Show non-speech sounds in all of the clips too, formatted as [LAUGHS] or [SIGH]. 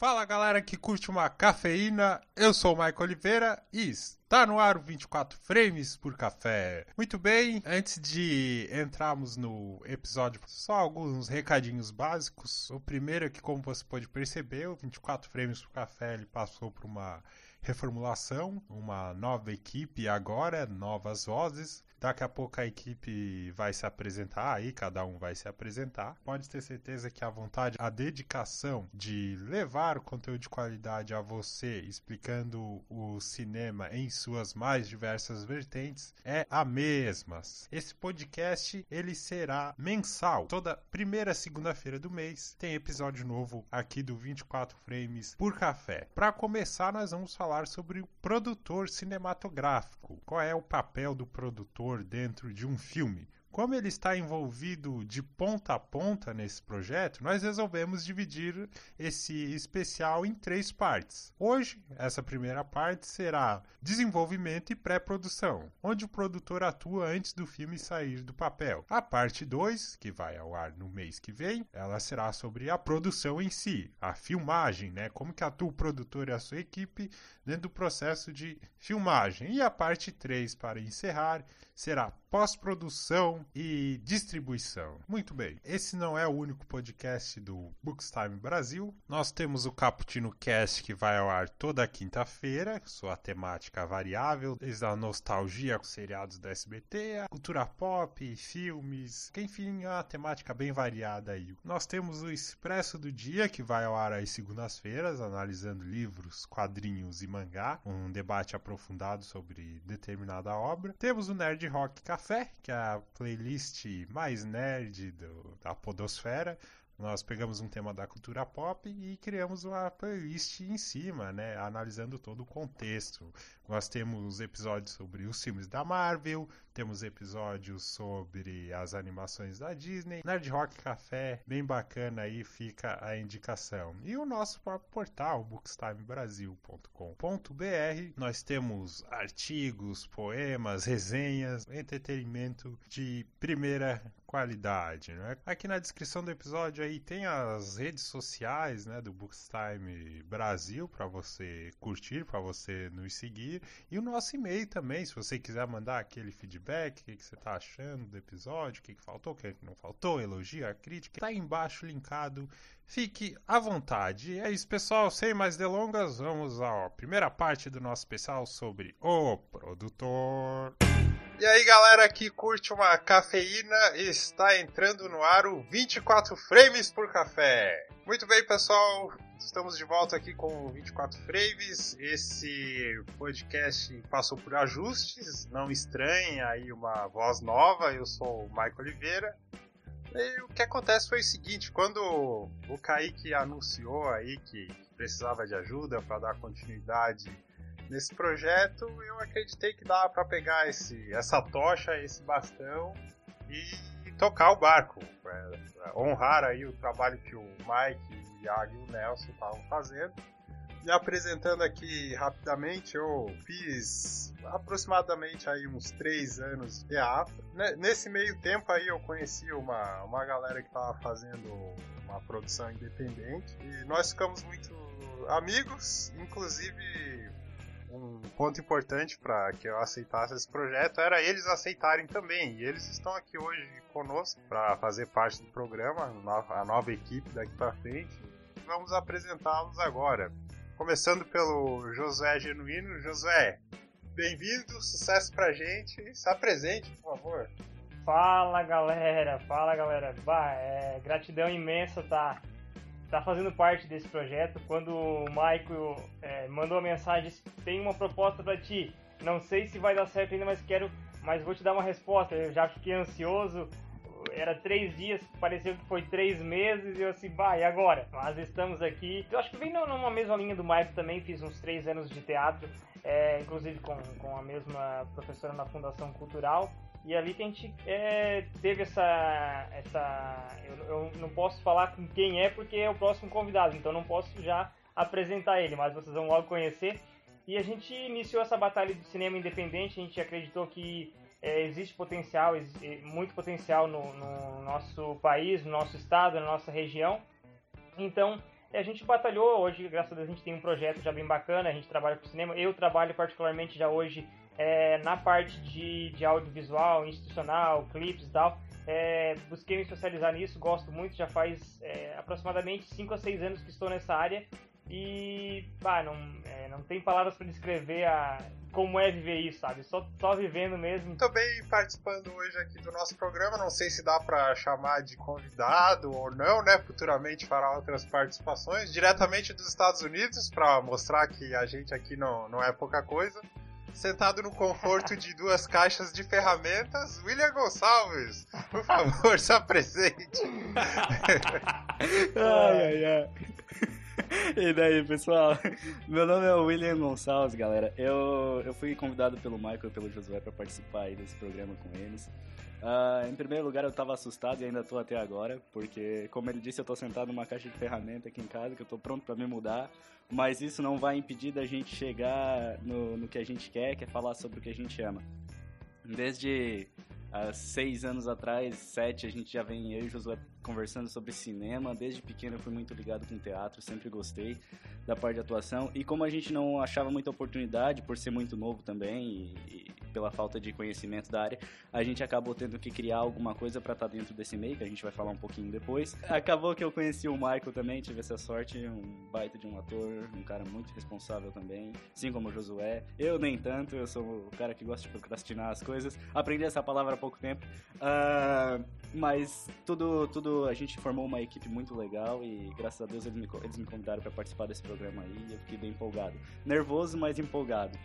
Fala galera que curte uma cafeína, eu sou o Michael Oliveira e está no ar o 24 frames por café. Muito bem, antes de entrarmos no episódio, só alguns recadinhos básicos. O primeiro é que, como você pode perceber, o 24 frames por café ele passou por uma reformulação, uma nova equipe agora, novas vozes. Daqui a pouco a equipe vai se apresentar aí, cada um vai se apresentar. Pode ter certeza que a vontade, a dedicação de levar o conteúdo de qualidade a você, explicando o cinema em suas mais diversas vertentes, é a mesma. Esse podcast ele será mensal. Toda primeira segunda-feira do mês tem episódio novo aqui do 24 frames por café. Para começar, nós vamos falar sobre o produtor cinematográfico. Qual é o papel do produtor dentro de um filme. Como ele está envolvido de ponta a ponta nesse projeto, nós resolvemos dividir esse especial em três partes. Hoje, essa primeira parte será desenvolvimento e pré-produção, onde o produtor atua antes do filme sair do papel. A parte 2, que vai ao ar no mês que vem, ela será sobre a produção em si, a filmagem, né? Como que atua o produtor e a sua equipe dentro do processo de filmagem. E a parte 3, para encerrar, será pós-produção e distribuição. Muito bem, esse não é o único podcast do Bookstime Brasil. Nós temos o Caputino Cast que vai ao ar toda quinta-feira, sua temática variável, desde a nostalgia com seriados da SBT, a cultura pop, filmes, enfim, é uma temática bem variada aí. Nós temos o Expresso do Dia que vai ao ar às segundas-feiras, analisando livros, quadrinhos e mangá, um debate aprofundado sobre determinada obra. Temos o Nerd Rock Café, que é a playlist mais nerd do, da podosfera. Nós pegamos um tema da cultura pop e criamos uma playlist em cima, né, analisando todo o contexto. Nós temos episódios sobre os filmes da Marvel, temos episódios sobre as animações da Disney. Nerd Rock Café, bem bacana aí, fica a indicação. E o nosso próprio portal, bookstimebrasil.com.br, nós temos artigos, poemas, resenhas, entretenimento de primeira qualidade, né? Aqui na descrição do episódio aí tem as redes sociais, né, do Bookstime Brasil para você curtir, para você nos seguir e o nosso e-mail também, se você quiser mandar aquele feedback, o que, você está achando do episódio, o que, faltou, o que, não faltou, elogio, a crítica, está aí embaixo linkado. Fique à vontade. É isso, pessoal. Sem mais delongas, vamos à primeira parte do nosso especial sobre o produtor. E aí, galera que curte uma cafeína, está entrando no ar o 24 frames por café. Muito bem, pessoal. Estamos de volta aqui com o 24 frames. Esse podcast passou por ajustes, não estranhe aí uma voz nova. Eu sou o Michael Oliveira. E o que acontece foi o seguinte, quando o Kaique anunciou aí que precisava de ajuda para dar continuidade nesse projeto, eu acreditei que dava para pegar esse, essa tocha, esse bastão e, tocar o barco, pra, pra honrar aí o trabalho que o Mike, Iago e o Nelson estavam fazendo. E apresentando aqui rapidamente, eu fiz aproximadamente aí uns três anos de teatro. Nesse meio tempo aí eu conheci uma, uma galera que estava fazendo uma produção independente e nós ficamos muito amigos, inclusive um ponto importante para que eu aceitasse esse projeto era eles aceitarem também. E eles estão aqui hoje conosco para fazer parte do programa, a nova equipe daqui para frente. Vamos apresentá-los agora. Começando pelo Josué Genuíno. Josué, bem-vindo, sucesso pra gente. Se apresente, por favor. Fala galera, fala galera. Bah, é gratidão imensa tá tá fazendo parte desse projeto. Quando o Michael é, mandou a mensagem, tem uma proposta para ti. Não sei se vai dar certo ainda, mas quero, mas vou te dar uma resposta. Eu já fiquei ansioso. Era três dias, pareceu que foi três meses, e eu assim, e agora? Nós estamos aqui. Eu acho que vem numa mesma linha do Michael também, fiz uns três anos de teatro, é, inclusive com, com a mesma professora na Fundação Cultural. E ali que a gente é, teve essa. essa eu, eu, não posso falar com quem é porque é o próximo convidado, então não posso já apresentar ele, mas vocês vão logo conhecer. E a gente iniciou essa batalha do cinema independente, a gente acreditou que é, existe potencial, muito potencial no, no, nosso país, no nosso estado, na nossa região. Então a gente batalhou, hoje, graças a Deus, a gente tem um projeto já bem bacana, a gente trabalha com cinema. Eu trabalho particularmente já hoje é, na parte de, de audiovisual, institucional, clipes e tal. É, busquei me especializar nisso, gosto muito, já faz é, aproximadamente 5 a 6 anos que estou nessa área e bah, não, é, não tem palavras para descrever a, como é viver isso, sabe? Só, só vivendo mesmo. Também participando hoje aqui do nosso programa, não sei se dá para chamar de convidado ou não, né? Futuramente fará outras participações, diretamente dos Estados Unidos, para mostrar que a gente aqui não, não é pouca coisa sentado no conforto de duas [LAUGHS] caixas de ferramentas, William Gonçalves. Por favor, [LAUGHS] se apresente. ai, ai, ai. E daí, pessoal? Meu nome é William Gonçalves, galera. Eu, eu fui convidado pelo Michael e pelo Josué para participar aí desse programa com eles. Uh, em primeiro lugar, eu tava assustado e ainda tô até agora, porque, como ele disse, eu tô sentado numa caixa de ferramenta aqui em casa, que eu tô pronto para me mudar, mas isso não vai impedir da gente chegar no, no que a gente quer, que é falar sobre o que a gente ama. Desde há seis anos atrás, sete, a gente já vem, eu e Josué, conversando sobre cinema. Desde pequeno eu fui muito ligado com teatro, sempre gostei da parte de atuação. E como a gente não achava muita oportunidade, por ser muito novo também, e, e pela falta de conhecimento da área, a gente acabou tendo que criar alguma coisa para estar tá dentro desse meio, que a gente vai falar um pouquinho depois. Acabou que eu conheci o Michael também, tive essa sorte, um baita de um ator, um cara muito responsável também, assim como o Josué. Eu nem tanto, eu sou o cara que gosta de procrastinar as coisas. Aprendi essa palavra há pouco tempo. Uh, mas tudo, tudo, a gente formou uma equipe muito legal e graças a Deus eles me, eles me convidaram para participar desse programa aí e eu fiquei bem empolgado. Nervoso, mas empolgado.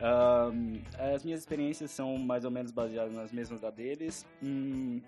Um, as minhas experiências são mais ou menos baseadas nas mesmas da deles. Hum,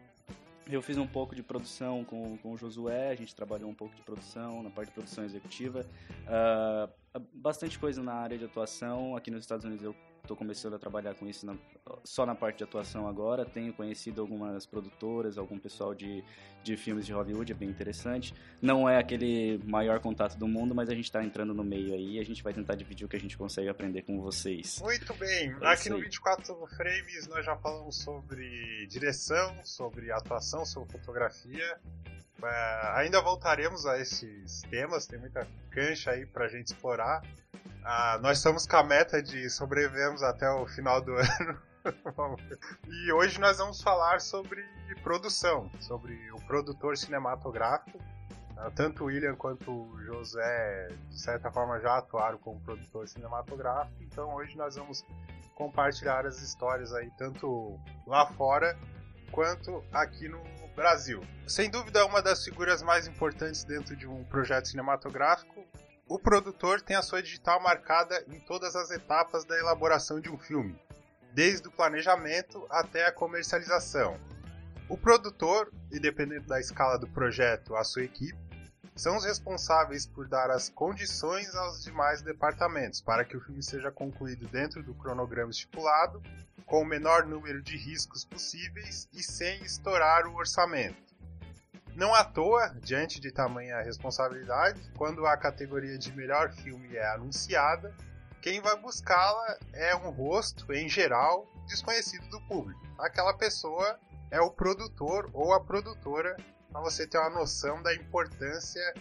eu fiz um pouco de produção com, com o Josué, a gente trabalhou um pouco de produção, na parte de produção executiva. Uh, bastante coisa na área de atuação. Aqui nos Estados Unidos eu estou começando a trabalhar com isso na, só na parte de atuação agora. Tenho conhecido algumas produtoras, algum pessoal de, de filmes de Hollywood, é bem interessante. Não é aquele maior contato do mundo, mas a gente está entrando no meio aí e a gente vai tentar dividir o que a gente consegue aprender com vocês. Muito bem. É Aqui no 24 Frames nós já falamos sobre direção, sobre atuação, sobre fotografia. Uh, ainda voltaremos a esses temas, tem muita cancha aí pra gente explorar. Uh, nós estamos com a meta de sobrevivemos até o final do [LAUGHS] ano. e hoje nós vamos falar sobre produção, sobre o produtor cinematográfico. Uh, tanto o William quanto o José, de certa forma, já atuaram como produtor cinematográfico. Então hoje nós vamos compartilhar as histórias aí, tanto lá fora quanto aqui no Brasil. Sem dúvida, uma das figuras mais importantes dentro de um projeto cinematográfico, o produtor tem a sua digital marcada em todas as etapas da elaboração de um filme, desde o planejamento até a comercialização. O produtor, e dependendo da escala do projeto, a sua equipe, são os responsáveis por dar as condições aos demais departamentos para que o filme seja concluído dentro do cronograma estipulado com o menor número de riscos possíveis e sem estourar o orçamento. Não à toa, diante de tamanha responsabilidade, quando a categoria de melhor filme é anunciada, quem vai buscá-la é um rosto, em geral, desconhecido do público. Aquela pessoa é o produtor ou a produtora, para você ter uma noção da importância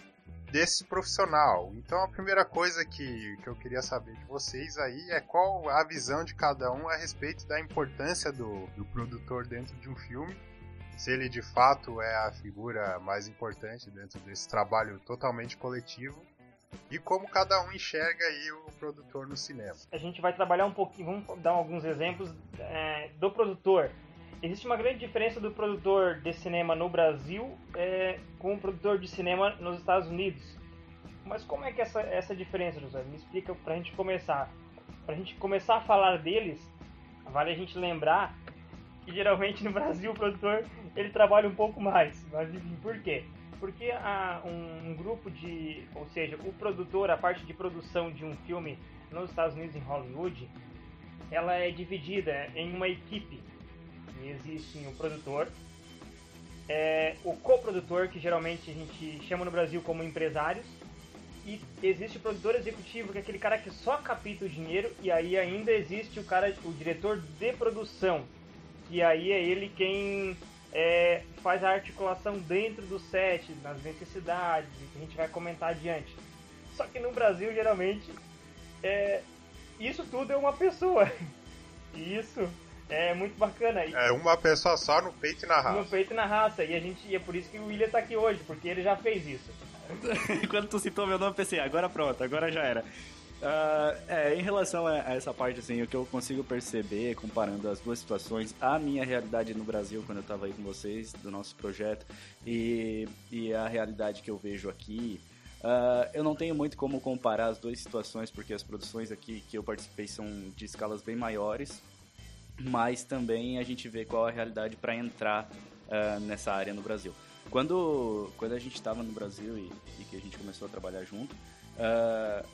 desse profissional. Então a primeira coisa que, que eu queria saber de vocês aí é qual a visão de cada um a respeito da importância do, do produtor dentro de um filme. Se ele de fato é a figura mais importante dentro desse trabalho totalmente coletivo e como cada um enxerga aí o produtor no cinema. A gente vai trabalhar um pouquinho, vamos dar alguns exemplos é, do produtor existe uma grande diferença do produtor de cinema no Brasil é, com o produtor de cinema nos Estados Unidos. Mas como é que essa, essa diferença, José? Me explica pra gente começar. Pra gente começar a falar deles, vale a gente lembrar que geralmente no Brasil o produtor ele trabalha um pouco mais. Mas por quê? Porque há um, um grupo de. Ou seja, o produtor, a parte de produção de um filme nos Estados Unidos, em Hollywood, ela é dividida em uma equipe existe o produtor, é, o coprodutor, que geralmente a gente chama no Brasil como empresários, e existe o produtor executivo, que é aquele cara que só capta o dinheiro, e aí ainda existe o cara, o diretor de produção, que aí é ele quem é, faz a articulação dentro do set, nas necessidades, que a gente vai comentar adiante. Só que no Brasil, geralmente, é, isso tudo é uma pessoa. [LAUGHS] E isso é muito bacana. É uma pessoa só no peito e na raça. No peito e na raça. E, a gente, e é por isso que o William tá aqui hoje, porque ele já fez isso. [LAUGHS] Quando tu citou meu nome, pensei, agora pronto, agora já era. Uh, é, em relação a, a, essa parte, assim, o que eu consigo perceber, comparando as duas situações, a minha realidade no Brasil, quando eu estava aí com vocês, do nosso projeto, e, e a realidade que eu vejo aqui, uh, eu não tenho muito como comparar as duas situações, porque as produções aqui que eu participei são de escalas bem maiores, mas também a gente vê qual a realidade para entrar uh, nessa área no Brasil. Quando, quando a gente estava no Brasil e, e, que a gente começou a trabalhar junto, uh,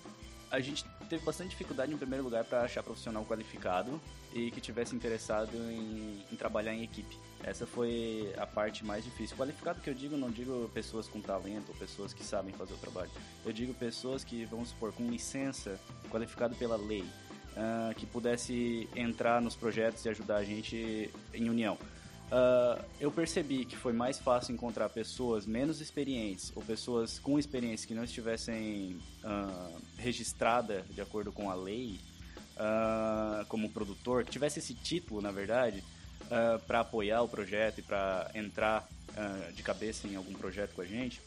a gente teve bastante dificuldade, em primeiro lugar, para achar profissional qualificado e que tivesse interessado em, em, trabalhar em equipe. Essa foi a parte mais difícil. Qualificado que eu digo, não digo pessoas com talento ou pessoas que sabem fazer o trabalho. Eu digo pessoas que, vamos supor, com licença, qualificado pela lei, uh, que pudesse entrar nos projetos e ajudar a gente em união. Uh, eu percebi que foi mais fácil encontrar pessoas menos experientes ou pessoas com experiência que não estivessem uh, registrada de acordo com a lei uh, como produtor, que tivesse esse título, na verdade, para apoiar o projeto e para entrar de cabeça em algum projeto com a gente.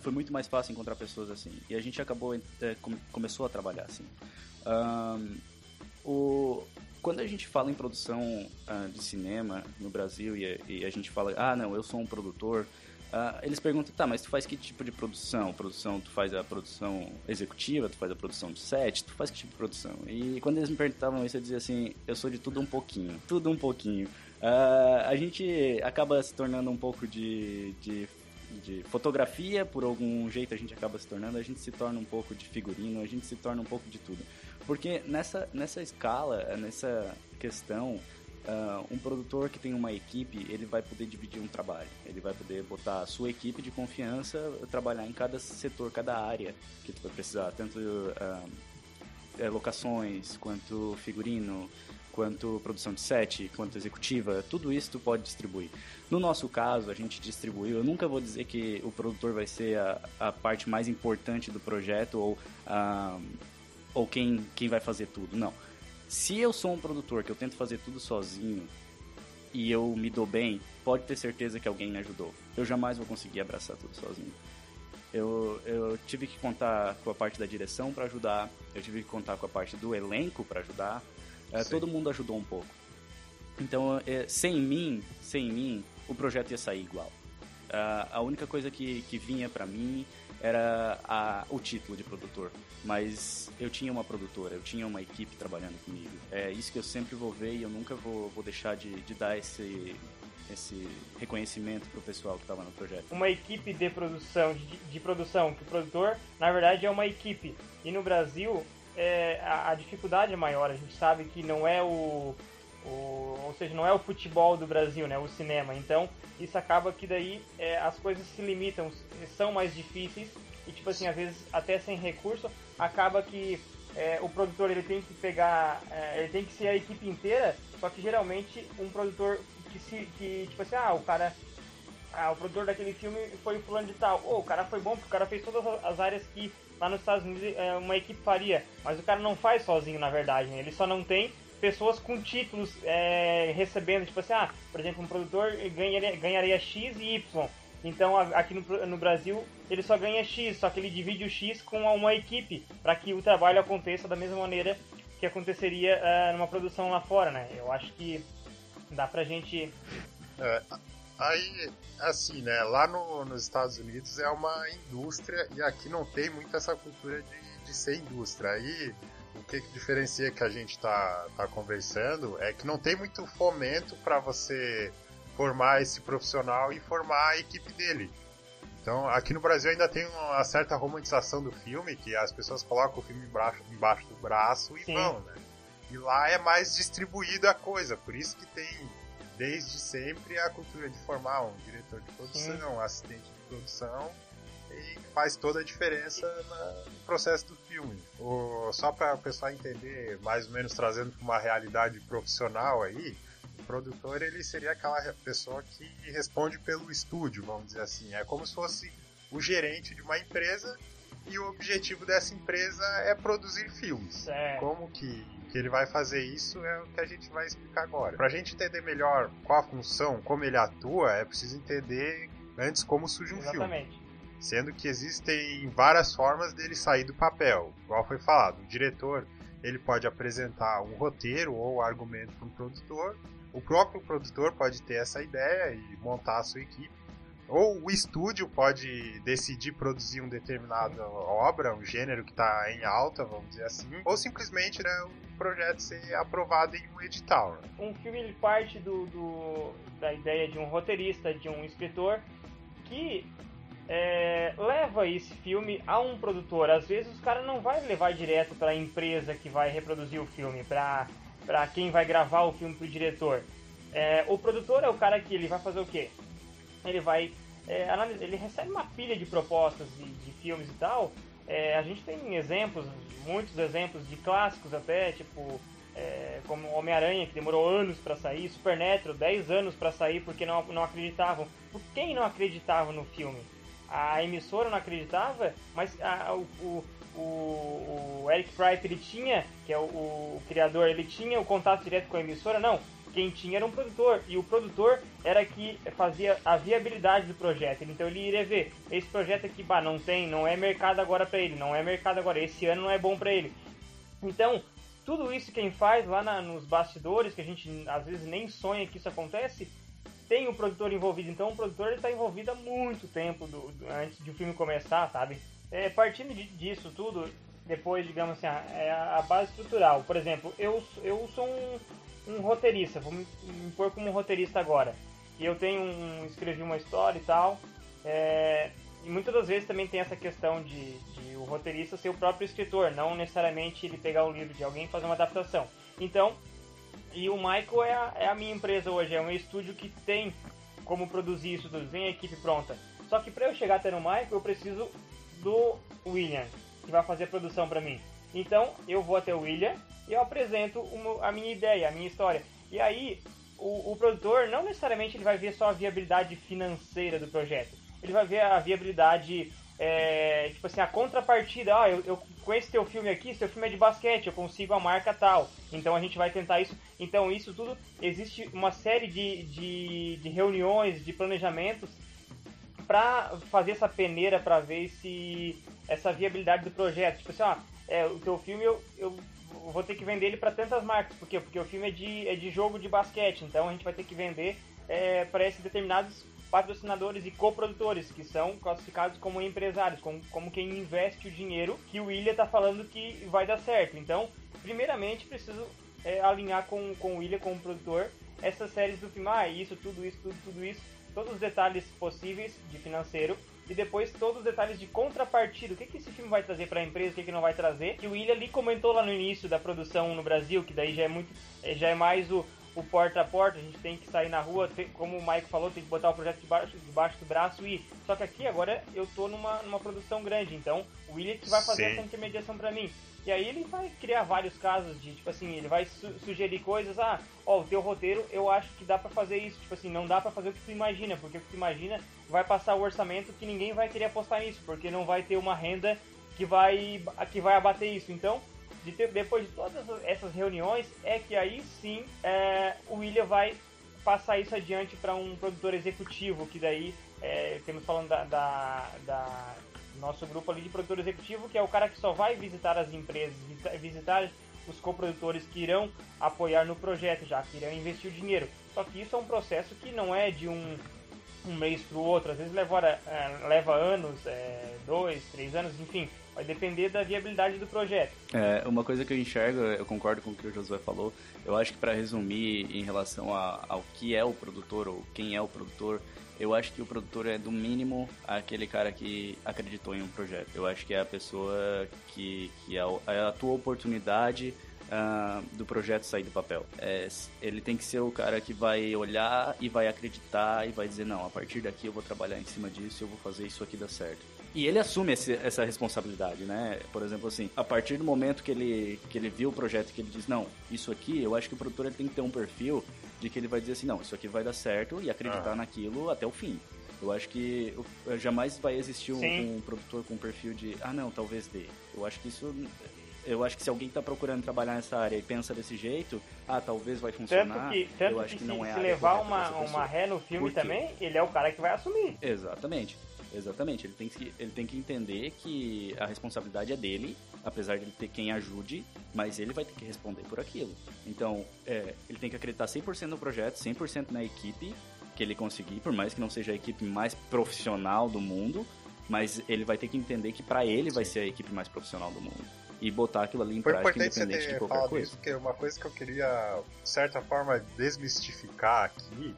foi muito mais fácil encontrar pessoas assim e a gente acabou eh, começou a trabalhar assim. O, quando a gente fala em produção uh, de cinema no Brasil e, e, a gente fala, ah, não, eu sou um produtor, uh, eles perguntam, tá, mas tu faz que tipo de produção? Produção, tu faz a produção executiva, tu faz a produção de set, tu faz que tipo de produção? E quando eles me perguntavam isso, eu dizia assim, eu sou de tudo um pouquinho, tudo um pouquinho. Uh, a gente acaba se tornando um pouco de, de de fotografia, por algum jeito a gente acaba se tornando, a gente se torna um pouco de figurino, a gente se torna um pouco de tudo. Porque nessa, nessa escala, nessa questão, uh, um produtor que tem uma equipe, ele vai poder dividir um trabalho. Ele vai poder botar a sua equipe de confiança, trabalhar em cada setor, cada área que tu vai precisar. Tanto uh, locações, quanto figurino, quanto produção de set, quanto executiva, tudo isso tu pode distribuir. No nosso caso, a gente distribuiu, eu nunca vou dizer que o produtor vai ser a, a parte mais importante do projeto ou uh, ou quem, quem vai fazer tudo. Não. Se eu sou um produtor que eu tento fazer tudo sozinho e eu me dou bem, pode ter certeza que alguém me ajudou. Eu jamais vou conseguir abraçar tudo sozinho. Eu, eu tive que contar com a parte da direção para ajudar, eu tive que contar com a parte do elenco para ajudar. É, todo mundo ajudou um pouco. Então, é, sem mim, sem mim, o projeto ia sair igual. Uh, a única coisa que, que vinha para mim era a, o título de produtor. Mas eu tinha uma produtora, eu tinha uma equipe trabalhando comigo. É isso que eu sempre vou ver e eu nunca vou, vou deixar de, de dar esse, esse reconhecimento pro pessoal que estava no projeto. Uma equipe de produção, de, de, produção, que o produtor, na verdade, é uma equipe. E no Brasil, é, a, a, dificuldade é maior. A gente sabe que não é o, o, ou seja, não é o futebol do Brasil, né? O cinema. Então, isso acaba que daí é, as coisas se limitam, são mais difíceis e tipo assim, às vezes até sem recurso, acaba que é, o produtor ele tem que pegar, é, ele tem que ser a equipe inteira, só que geralmente um produtor que se, que tipo assim, ah, o cara, ah, o produtor daquele filme foi o fulano de tal, oh, o cara foi bom porque o cara fez todas as áreas que lá nos Estados Unidos é, uma equipe faria, mas o cara não faz sozinho na verdade, né? ele só não tem pessoas com títulos é, recebendo, tipo assim, ah, por exemplo, um produtor ganharia, ganharia X e Y. Então aqui no, no, Brasil ele só ganha X, só que ele divide o X com uma equipe para que o trabalho aconteça da mesma maneira que aconteceria uh, numa produção lá fora, né? Eu acho que dá pra gente. É, aí, assim, né? Lá no, nos Estados Unidos é uma indústria e aqui não tem muito essa cultura de, de ser indústria. Aí o que, que diferencia que a gente está tá conversando é que não tem muito fomento para você formar esse profissional e formar a equipe dele. Então, aqui no Brasil ainda tem uma certa romantização do filme, que as pessoas colocam o filme embaixo, embaixo do braço e Sim. vão, né? E lá é mais distribuída a coisa, por isso que tem desde sempre a cultura de formar um diretor de produção, Sim. assistente de produção e faz toda a diferença no processo do filme. O, só para o pessoal entender, mais ou menos trazendo para uma realidade profissional aí, produtor ele seria aquela pessoa que responde pelo estúdio, vamos dizer assim. É como se fosse o gerente de uma empresa e o objetivo dessa empresa é produzir filmes. É. Como que, que ele vai fazer isso é o que a gente vai explicar agora. Pra gente entender melhor qual a função, como ele atua, é preciso entender antes como surge um Exatamente. filme. Sendo que existem várias formas dele sair do papel. Igual foi falado, o diretor ele pode apresentar um roteiro ou argumento para um produtor. O próprio produtor pode ter essa ideia e montar a sua equipe. Ou o estúdio pode decidir produzir uma determinada obra, um gênero que está em alta, vamos dizer assim. Ou simplesmente né, o projeto ser aprovado em um edital. Né? Um filme ele parte do, do, da ideia de um roteirista, de um escritor, que é, leva esse filme a um produtor. Às vezes os caras não vai levar direto para a empresa que vai reproduzir o filme, para para quem vai gravar o filme pro diretor. É, o produtor é o cara que ele vai fazer o quê? Ele vai é, ele recebe uma pilha de propostas de, de filmes e tal. É, a gente tem exemplos, muitos exemplos de clássicos até, tipo é, como Homem-Aranha, que demorou anos para sair, Supernatural, 10 anos para sair porque não, não acreditavam. Por quem não acreditava no filme? A emissora não acreditava, mas a, o, o, o, Eric Price ele tinha, que é o, o criador, ele tinha o contato direto com a emissora? Não, quem tinha era um produtor e o produtor era que fazia a viabilidade do projeto. Então ele iria ver esse projeto aqui, bah, não tem, não é mercado agora para ele, não é mercado agora, esse ano não é bom para ele. Então tudo isso quem faz lá na, nos bastidores, que a gente às vezes nem sonha que isso acontece, tem o produtor envolvido. Então o produtor está envolvido há muito tempo do, do, antes de o filme começar, sabe? É, partindo de, disso tudo, depois, digamos assim, é a base estrutural. Por exemplo, eu, eu sou um, um roteirista, vou me, me pôr como um roteirista agora. E eu tenho um, escrevi uma história e tal. É, e muitas das vezes também tem essa questão de, de, o roteirista ser o próprio escritor, não necessariamente ele pegar o livro de alguém e fazer uma adaptação. Então, e o Michael é a, é a minha empresa hoje, é um estúdio que tem como produzir isso tudo, tem a equipe pronta. Só que para eu chegar até no Michael, eu preciso do William, que vai fazer a produção para mim. Então, eu vou até o William e eu apresento uma, a minha ideia, a minha história. E aí, o, o, produtor não necessariamente ele vai ver só a viabilidade financeira do projeto. Ele vai ver a viabilidade é, tipo assim, a contrapartida, ah, eu, eu esse teu filme aqui, seu filme é de basquete, eu consigo a marca tal, então a gente vai tentar isso. Então isso tudo, existe uma série de, de, de reuniões, de planejamentos para fazer essa peneira para ver se essa viabilidade do projeto. Tipo assim, ó, é, o teu filme eu, eu vou ter que vender ele para tantas marcas, por quê? Porque o filme é de, é de jogo de basquete, então a gente vai ter que vender é, para esses determinados patrocinadores e coprodutores, que são classificados como empresários, como, como quem investe o dinheiro que o William está falando que vai dar certo. Então, primeiramente, preciso é, alinhar com, com o William, como produtor, essas séries do filme, ah, isso, tudo isso, tudo, tudo isso, todos os detalhes possíveis de financeiro e depois todos os detalhes de contrapartida. O que, que esse filme vai trazer para a empresa, o que, que não vai trazer. Que o William ali comentou lá no início da produção no Brasil, que daí já é muito, é, já é mais o, o porta a porta, a gente tem que sair na rua, tem, como o Mike falou, tem que botar o projeto debaixo, debaixo do braço e. Só que aqui agora eu tô numa, numa produção grande, então o William que vai fazer Sim. essa intermediação para mim. E aí ele vai criar vários casos de, tipo assim, ele vai su sugerir coisas, ah, ó, o teu roteiro eu acho que dá para fazer isso, tipo assim, não dá para fazer o que tu imagina, porque o que tu imagina vai passar o orçamento que ninguém vai querer apostar nisso, porque não vai ter uma renda que vai que vai abater isso. Então, de ter, depois de todas essas reuniões, é que aí sim é, o William vai passar isso adiante para um produtor executivo, que daí é, temos falando da, da, da, nosso grupo ali de produtor executivo, que é o cara que só vai visitar as empresas, visitar os coprodutores que irão apoiar no projeto já, que irão investir o dinheiro. Só que isso é um processo que não é de um, um mês para o outro, às vezes leva, é, leva anos, é, dois, três anos, enfim. Vai depender da viabilidade do projeto. É, uma coisa que eu enxergo, eu concordo com o que o Josué falou, eu acho que para resumir em relação a, ao que é o produtor ou quem é o produtor, eu acho que o produtor é do mínimo aquele cara que acreditou em um projeto. Eu acho que é a pessoa que, que é, é a tua oportunidade uh, do projeto sair do papel. É, ele tem que ser o cara que vai olhar e vai acreditar e vai dizer, não, a partir daqui eu vou trabalhar em cima disso, eu vou fazer isso aqui dar certo. E ele assume esse, essa responsabilidade, né? Por exemplo, assim, a partir do momento que ele, que ele viu o projeto que ele diz, não, isso aqui, eu acho que o produtor ele tem que ter um perfil de que ele vai dizer assim, não, isso aqui vai dar certo e acreditar ah. naquilo até o fim. Eu acho que jamais vai existir um, um, produtor com um perfil de, ah, não, talvez dê. Eu acho que isso. Eu acho que se alguém está procurando trabalhar nessa área e pensa desse jeito, ah, talvez vai funcionar. Tanto que, tanto eu acho que, que não se, é se levar uma, uma ré no filme também, ele é o cara que vai assumir. Exatamente. Exatamente. Ele tem, que, ele tem que entender que a responsabilidade é dele, apesar de ele ter quem ajude, mas ele vai ter que responder por aquilo. Então, é, ele tem que acreditar 100% no projeto, 100% na equipe que ele conseguir, por mais que não seja a equipe mais profissional do mundo, mas ele vai ter que entender que para ele vai ser a equipe mais profissional do mundo. E botar aquilo ali em Foi prática, independente de qualquer coisa. Isso, porque uma coisa que eu queria, de certa forma, desmistificar aqui,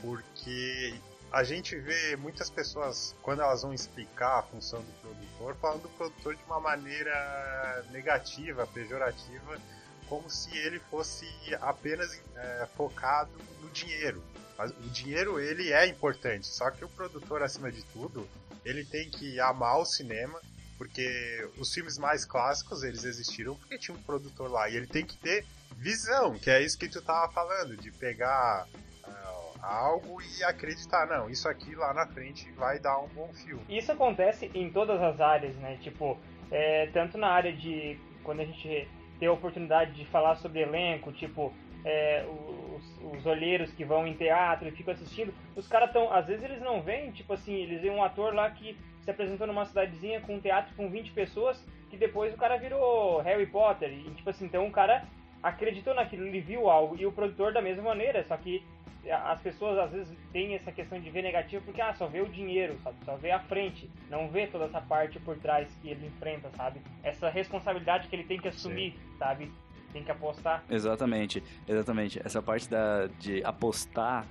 porque a gente vê muitas pessoas, quando elas vão explicar a função do produtor, falando do produtor de uma maneira negativa, pejorativa, como se ele fosse apenas é, focado no dinheiro. Mas o dinheiro ele é importante, só que o produtor acima de tudo, ele tem que amar o cinema, porque os filmes mais clássicos eles existiram porque tinha um produtor lá e ele tem que ter visão, que é isso que tu tava falando, de pegar uh, algo e acreditar, não, isso aqui lá na frente vai dar um bom filme. Isso acontece em todas as áreas, né? Tipo, é, tanto na área de quando a gente tem a oportunidade de falar sobre elenco, tipo, é, os, os, olheiros que vão em teatro e ficam assistindo, os caras estão. Às vezes eles não veem, tipo assim, eles veem um ator lá que se apresentou numa cidadezinha com um teatro com 20 pessoas, que depois o cara virou Harry Potter. E, tipo assim, então o cara acreditou naquilo, ele viu algo. E o produtor da mesma maneira, só que as pessoas às vezes têm essa questão de ver negativo porque ah, só vê o dinheiro, sabe? Só vê a frente, não vê toda essa parte por trás que ele enfrenta, sabe? Essa responsabilidade que ele tem que assumir, Sim. sabe? tem que apostar. Exatamente, exatamente. Essa parte da, de apostar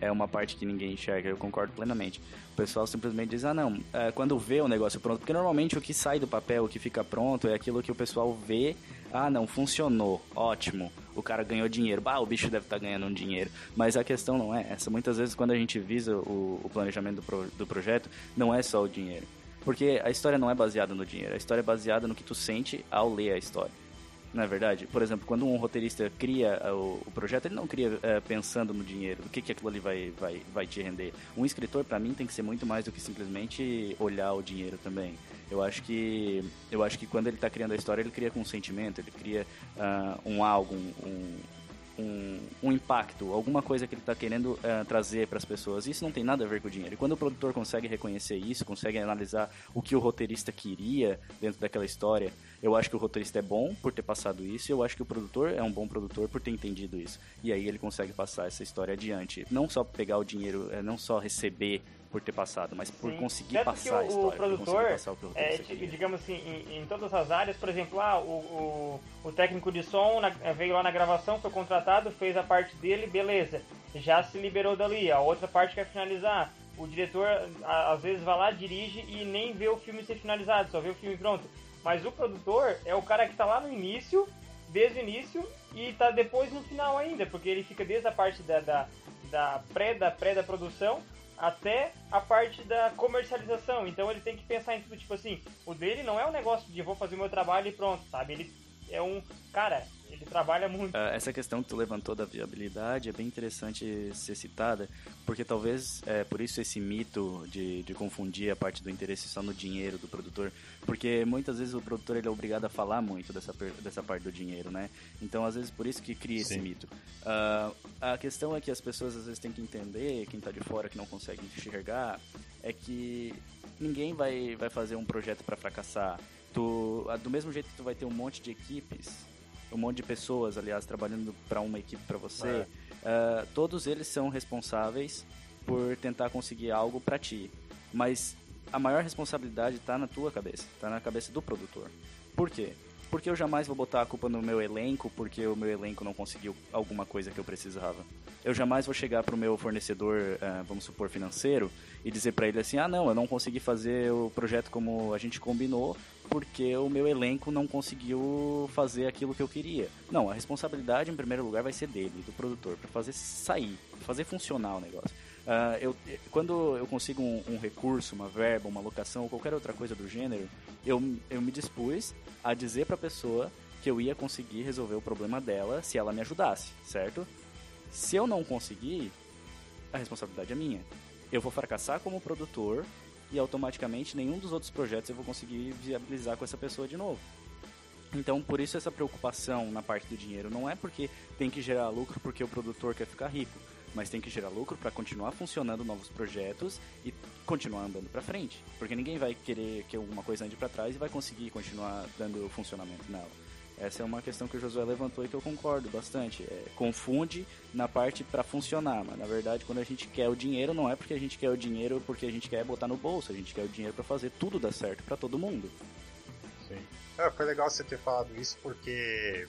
é uma parte que ninguém enxerga, eu concordo plenamente. O pessoal simplesmente diz, ah não, é, quando vê o negócio pronto, porque normalmente o que sai do papel, o que fica pronto, é aquilo que o pessoal vê, ah não, funcionou, ótimo, o cara ganhou dinheiro, bah, o bicho deve estar tá ganhando um dinheiro. Mas a questão não é essa, muitas vezes quando a gente visa o, o planejamento do, pro, do projeto, não é só o dinheiro. Porque a história não é baseada no dinheiro, a história é baseada no que tu sente ao ler a história. Não é verdade? Por exemplo, quando um roteirista cria uh, o, o, projeto, ele não cria uh, pensando no dinheiro, do que, que aquilo ali vai, vai, vai te render. Um escritor, para mim, tem que ser muito mais do que simplesmente olhar o dinheiro também. Eu acho que eu acho que quando ele está criando a história, ele cria com um sentimento, ele cria uh, um algo, um, um, um, impacto, alguma coisa que ele está querendo uh, trazer para as pessoas. Isso não tem nada a ver com o dinheiro. E quando o produtor consegue reconhecer isso, consegue analisar o que o roteirista queria dentro daquela história, eu acho que o roteirista é bom por ter passado isso, e eu acho que o produtor é um bom produtor por ter entendido isso. E aí ele consegue passar essa história adiante. Não só pegar o dinheiro, é, não só receber por ter passado, mas por Sim. conseguir Tanto passar que o, a história. O produtor, o é, digamos assim, em, em, todas as áreas, por exemplo, ah, o, o, o técnico de som na, veio lá na gravação, foi contratado, fez a parte dele, beleza, já se liberou dali, a outra parte quer finalizar. O diretor às vezes vai lá, dirige e nem vê o filme ser finalizado, só vê o filme pronto. Mas o produtor é o cara que está lá no início, desde o início, e está depois no final ainda, porque ele fica desde a parte da, da, da pré da pré da produção até a parte da comercialização. Então ele tem que pensar em tudo, tipo assim, o dele não é um negócio de vou fazer o meu trabalho e pronto, sabe? Ele é um. Cara, ele trabalha muito. Uh, essa questão que tu levantou da viabilidade é bem interessante ser citada, porque talvez é por isso esse mito de, de confundir a parte do interesse só no dinheiro do produtor, porque muitas vezes o produtor ele é obrigado a falar muito dessa, dessa parte do dinheiro, né? Então, às vezes, por isso que cria Sim. esse mito. Uh, a questão é que as pessoas às vezes têm que entender, quem está de fora que não consegue enxergar, é que ninguém vai, vai fazer um projeto para fracassar. Tu, do mesmo jeito que tu vai ter um monte de equipes um monte de pessoas, aliás, trabalhando para uma equipe para você, é. uh, todos eles são responsáveis por tentar conseguir algo para ti. Mas a maior responsabilidade está na tua cabeça, está na cabeça do produtor. Por quê? Porque eu jamais vou botar a culpa no meu elenco porque o meu elenco não conseguiu alguma coisa que eu precisava. Eu jamais vou chegar para o meu fornecedor, uh, vamos supor, financeiro, e dizer para ele assim: ah, não, eu não consegui fazer o projeto como a gente combinou porque o meu elenco não conseguiu fazer aquilo que eu queria. Não, a responsabilidade em primeiro lugar vai ser dele, do produtor, para fazer sair, fazer funcionar o negócio. Uh, eu, quando eu consigo um, um, recurso, uma verba, uma locação ou qualquer outra coisa do gênero, eu, eu me dispus a dizer para a pessoa que eu ia conseguir resolver o problema dela se ela me ajudasse, certo? Se eu não conseguir, a responsabilidade é minha. Eu vou fracassar como produtor e automaticamente nenhum dos outros projetos eu vou conseguir viabilizar com essa pessoa de novo. Então, por isso essa preocupação na parte do dinheiro não é porque tem que gerar lucro porque o produtor quer ficar rico mas tem que gerar lucro para continuar funcionando novos projetos e continuar andando para frente, porque ninguém vai querer que alguma coisa ande para trás e vai conseguir continuar dando funcionamento nela. Essa é uma questão que o Josué levantou e que eu concordo bastante. É, confunde na parte para funcionar, mas na verdade quando a gente quer o dinheiro não é porque a gente quer o dinheiro porque a gente quer botar no bolso, a gente quer o dinheiro para fazer tudo dar certo para todo mundo. Sim. É, foi legal você ter falado isso porque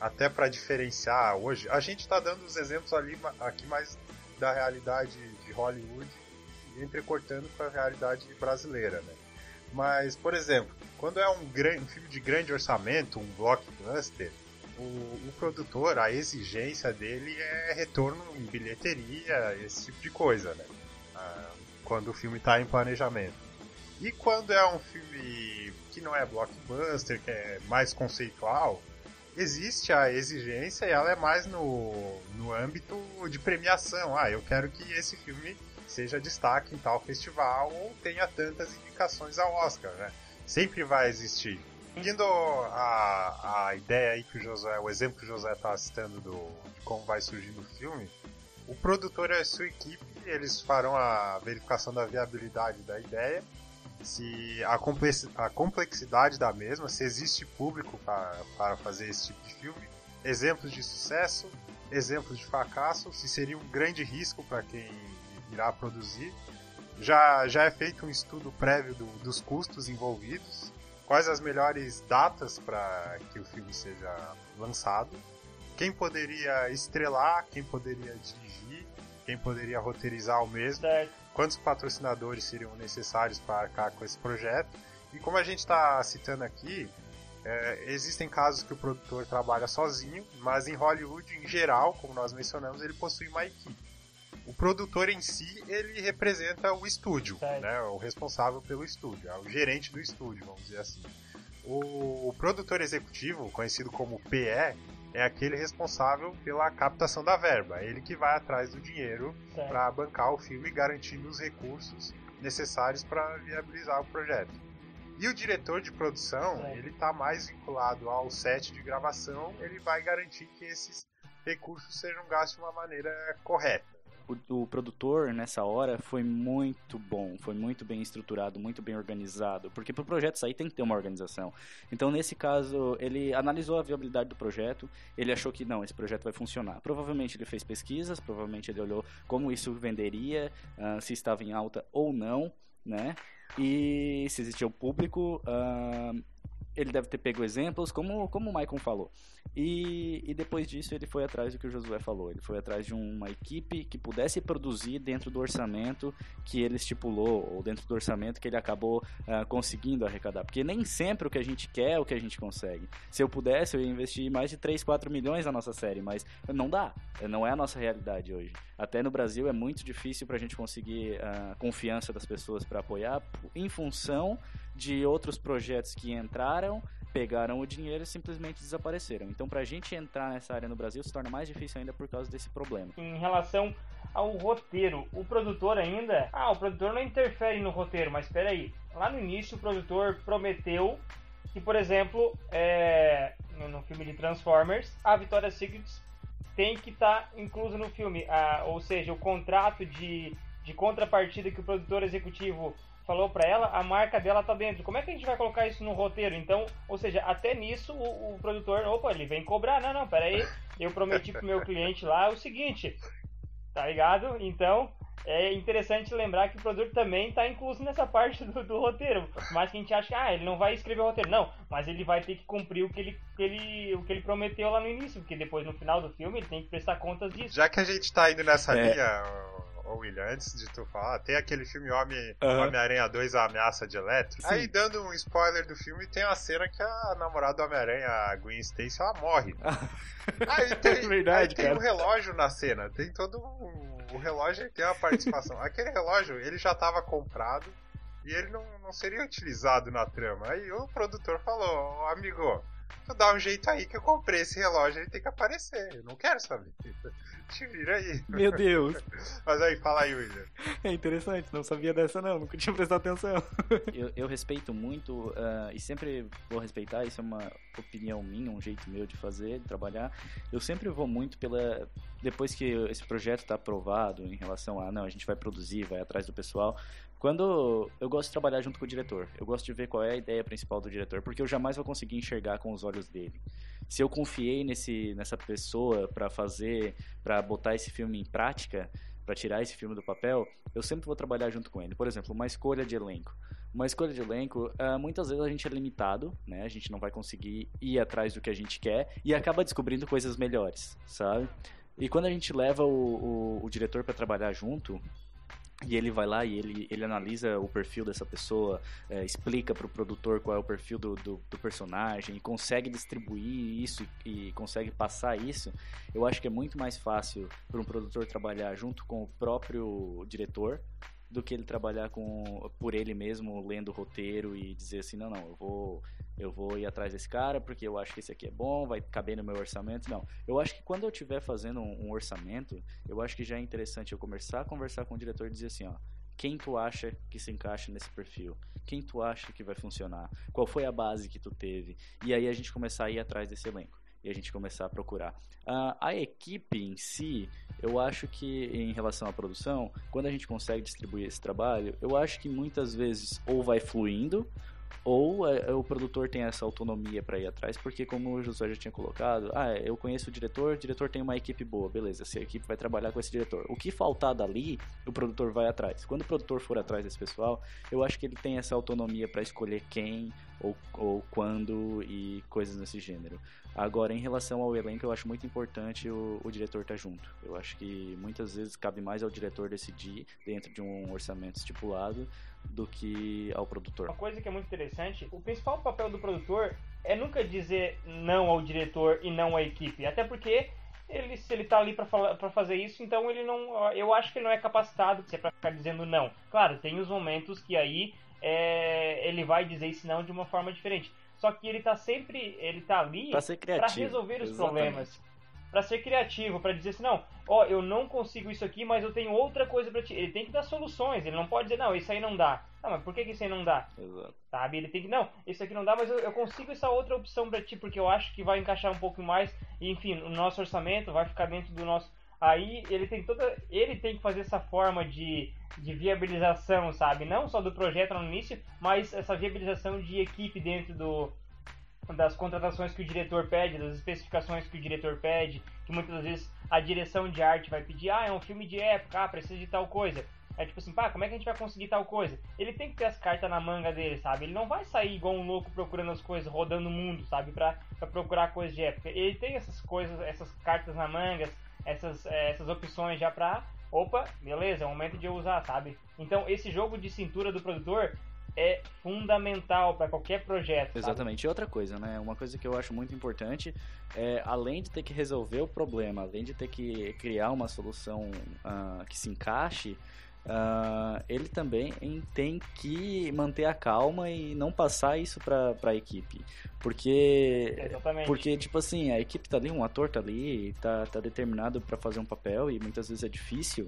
até para diferenciar hoje. A gente está dando os exemplos ali aqui mais da realidade de Hollywood entrecortando com a realidade brasileira, né? Mas, por exemplo, quando é um, grande, um filme de grande orçamento, um blockbuster, o, o, produtor, a exigência dele é retorno em bilheteria, esse tipo de coisa, né? Ah, quando o filme está em planejamento. E quando é um filme que não é blockbuster, que é mais conceitual, existe a exigência e ela é mais no, no âmbito de premiação. Ah, eu quero que esse filme seja destaque em tal festival ou tenha tantas indicações ao Oscar, né? Sempre vai existir. Seguindo a, a ideia aí que o José, o exemplo que o José está citando do, de como vai surgir no filme, o produtor e a sua equipe, eles farão a verificação da viabilidade da ideia se a, a complexidade da mesma, se existe público para fazer esse tipo de filme, exemplos de sucesso, exemplos de fracasso, se seria um grande risco para quem irá produzir. Já, já é feito um estudo prévio do, dos custos envolvidos, quais as melhores datas para que o filme seja lançado, quem poderia estrelar, quem poderia dirigir, quem poderia roteirizar o mesmo. Certo quantos patrocinadores seriam necessários para arcar com esse projeto. E como a gente está citando aqui, é, existem casos que o produtor trabalha sozinho, mas em Hollywood, em geral, como nós mencionamos, ele possui uma equipe. O produtor em si, ele representa o estúdio, né, o responsável pelo estúdio, é o gerente do estúdio, vamos dizer assim. O, o produtor executivo, conhecido como PE, é aquele responsável pela captação da verba. É ele que vai atrás do dinheiro para bancar o filme, garantindo os recursos necessários para viabilizar o projeto. E o diretor de produção, certo. ele está mais vinculado ao set de gravação, ele vai garantir que esses recursos sejam gastos de uma maneira correta o, o, produtor nessa hora foi muito bom, foi muito bem estruturado, muito bem organizado, porque para o projeto sair tem que ter uma organização. Então, nesse caso, ele analisou a viabilidade do projeto, ele achou que não, esse projeto vai funcionar. Provavelmente ele fez pesquisas, provavelmente ele olhou como isso venderia, uh, se estava em alta ou não, né? E se existia o público, uh, ele deve ter pego exemplos, como, como o Maicon falou. E, e depois disso ele foi atrás do que o Josué falou. Ele foi atrás de uma equipe que pudesse produzir dentro do orçamento que ele estipulou, ou dentro do orçamento que ele acabou uh, conseguindo arrecadar. Porque nem sempre o que a gente quer é o que a gente consegue. Se eu pudesse, eu ia investir mais de 3, 4 milhões na nossa série, mas não dá. Não é a nossa realidade hoje. Até no Brasil é muito difícil para a gente conseguir a uh, confiança das pessoas para apoiar em função de outros projetos que entraram, pegaram o dinheiro e simplesmente desapareceram. Então, para a gente entrar nessa área no Brasil se torna mais difícil ainda por causa desse problema. Em relação ao roteiro, o produtor ainda. Ah, o produtor não interfere no roteiro, mas espera aí. Lá no início, o produtor prometeu que, por exemplo, é, no filme de Transformers, a Victoria's Secret tem que estar tá incluso no filme. Ah, ou seja, o contrato de, de contrapartida que o produtor executivo falou para ela, a marca dela tá dentro. Como é que a gente vai colocar isso no roteiro? Então, ou seja, até nisso o, o produtor, opa, ele vem cobrar. Não, não, pera aí, eu prometi pro meu cliente lá o seguinte, tá ligado? Então, é interessante lembrar que o produtor também está incluso nessa parte do, do, roteiro. Mas que a gente acha que ah, ele não vai escrever o roteiro. Não, mas ele vai ter que cumprir o que ele, que ele, o que ele prometeu lá no início, porque depois no final do filme ele tem que prestar contas disso. Já que a gente está indo nessa é. linha, ô, William, antes de tu falar, tem aquele filme Homem, uhum. Homem-Aranha 2, A Ameaça de Eletro. Sim. Aí, dando um spoiler do filme, tem uma cena que a namorada do Homem-Aranha, a Gwen Stacy, ela morre. aí [LAUGHS] tem, é verdade, aí tem um relógio na cena, tem todo um, o relógio tem uma participação. [LAUGHS] Aquele relógio, ele já estava comprado e ele não, não seria utilizado na trama. Aí o produtor falou, amigo, tu dá um jeito aí que eu comprei esse relógio, ele tem que aparecer. Eu não quero saber. [LAUGHS] Te vira aí. Meu Deus. [LAUGHS] Mas aí, fala aí, William. É interessante, não sabia dessa não, nunca tinha prestado atenção. [LAUGHS] Eu, eu respeito muito uh, e sempre vou respeitar, isso é uma opinião minha, um jeito meu de fazer, de trabalhar. Eu sempre vou muito pela. Depois que esse projeto está aprovado em relação a, não, a gente vai produzir, vai atrás do pessoal, quando eu gosto de trabalhar junto com o diretor, eu gosto de ver qual é a ideia principal do diretor, porque eu jamais vou conseguir enxergar com os olhos dele. Se eu confiei nesse, nessa pessoa para fazer, para botar esse filme em prática, para tirar esse filme do papel, eu sempre vou trabalhar junto com ele. Por exemplo, uma escolha de elenco. Uma escolha de elenco, uh, muitas vezes a gente é limitado, né? A gente não vai conseguir ir atrás do que a gente quer e acaba descobrindo coisas melhores, sabe? E quando a gente leva o, o, o diretor para trabalhar junto, e ele vai lá e ele, ele analisa o perfil dessa pessoa, é, explica para o produtor qual é o perfil do, do, do, personagem, e consegue distribuir isso e consegue passar isso. Eu acho que é muito mais fácil para um produtor trabalhar junto com o próprio diretor do que ele trabalhar com por ele mesmo lendo o roteiro e dizer assim não não eu vou eu vou ir atrás desse cara porque eu acho que esse aqui é bom, vai caber no meu orçamento. Não. Eu acho que quando eu estiver fazendo um, um, orçamento, eu acho que já é interessante eu começar a conversar com o diretor e dizer assim, ó, quem tu acha que se encaixa nesse perfil? Quem tu acha que vai funcionar? Qual foi a base que tu teve? E aí a gente começar a ir atrás desse elenco. E a gente começar a procurar. Uh, a equipe em si, eu acho que em relação à produção, quando a gente consegue distribuir esse trabalho, eu acho que muitas vezes ou vai fluindo, ou é, o produtor tem essa autonomia para ir atrás, porque como o Josué já tinha colocado, ah, eu conheço o diretor, o diretor tem uma equipe boa, beleza, essa equipe vai trabalhar com esse diretor. O que faltar dali, o produtor vai atrás. Quando o produtor for atrás desse pessoal, eu acho que ele tem essa autonomia para escolher quem ou, ou quando e coisas desse gênero. Agora, em relação ao elenco, eu acho muito importante o, o diretor estar tá junto. Eu acho que muitas vezes cabe mais ao diretor decidir dentro de um orçamento estipulado do que ao produtor. Uma coisa que é muito interessante, o principal papel do produtor é nunca dizer não ao diretor e não à equipe, até porque ele, se ele tá ali para fazer isso, então ele não, eu acho que ele não é capacitado para ficar dizendo não. Claro, tem os momentos que aí é, ele vai dizer esse não de uma forma diferente. Só que ele tá sempre, ele tá ali para resolver os Exatamente. problemas para ser criativo, para dizer assim, não, ó, eu não consigo isso aqui, mas eu tenho outra coisa para ti. Ele tem que dar soluções, ele não pode dizer, não, isso aí não dá. Não, mas por que, que isso aí não dá? Exato. Sabe? Ele tem que, não, isso aqui não dá, mas eu, eu consigo essa outra opção para ti, porque eu acho que vai encaixar um pouco mais, e enfim, o nosso orçamento vai ficar dentro do nosso. Aí ele tem toda. Ele tem que fazer essa forma de, de viabilização, sabe? Não só do projeto no início, mas essa viabilização de equipe dentro do, das contratações que o diretor pede, das especificações que o diretor pede, que muitas vezes a direção de arte vai pedir, ah, é um filme de época, ah, precisa de tal coisa. É tipo assim, pá, como é que a gente vai conseguir tal coisa? Ele tem que ter as cartas na manga dele, sabe? Ele não vai sair igual um louco procurando as coisas, rodando o mundo, sabe? Pra, pra procurar coisas de época. Ele tem essas coisas, essas cartas na manga, essas, é, essas opções já pra. Opa, beleza, é o momento de eu usar, sabe? Então esse jogo de cintura do produtor é fundamental para qualquer projeto. Exatamente. E outra coisa, né? Uma coisa que eu acho muito importante é, além de ter que resolver o problema, além de ter que criar uma solução uh, que se encaixe, Uh, ele também tem que manter a calma e não passar isso para a equipe. Porque, Exatamente. porque, tipo assim, a equipe tá ali, um ator tá ali, tá, tá determinado para fazer um papel e muitas vezes é difícil.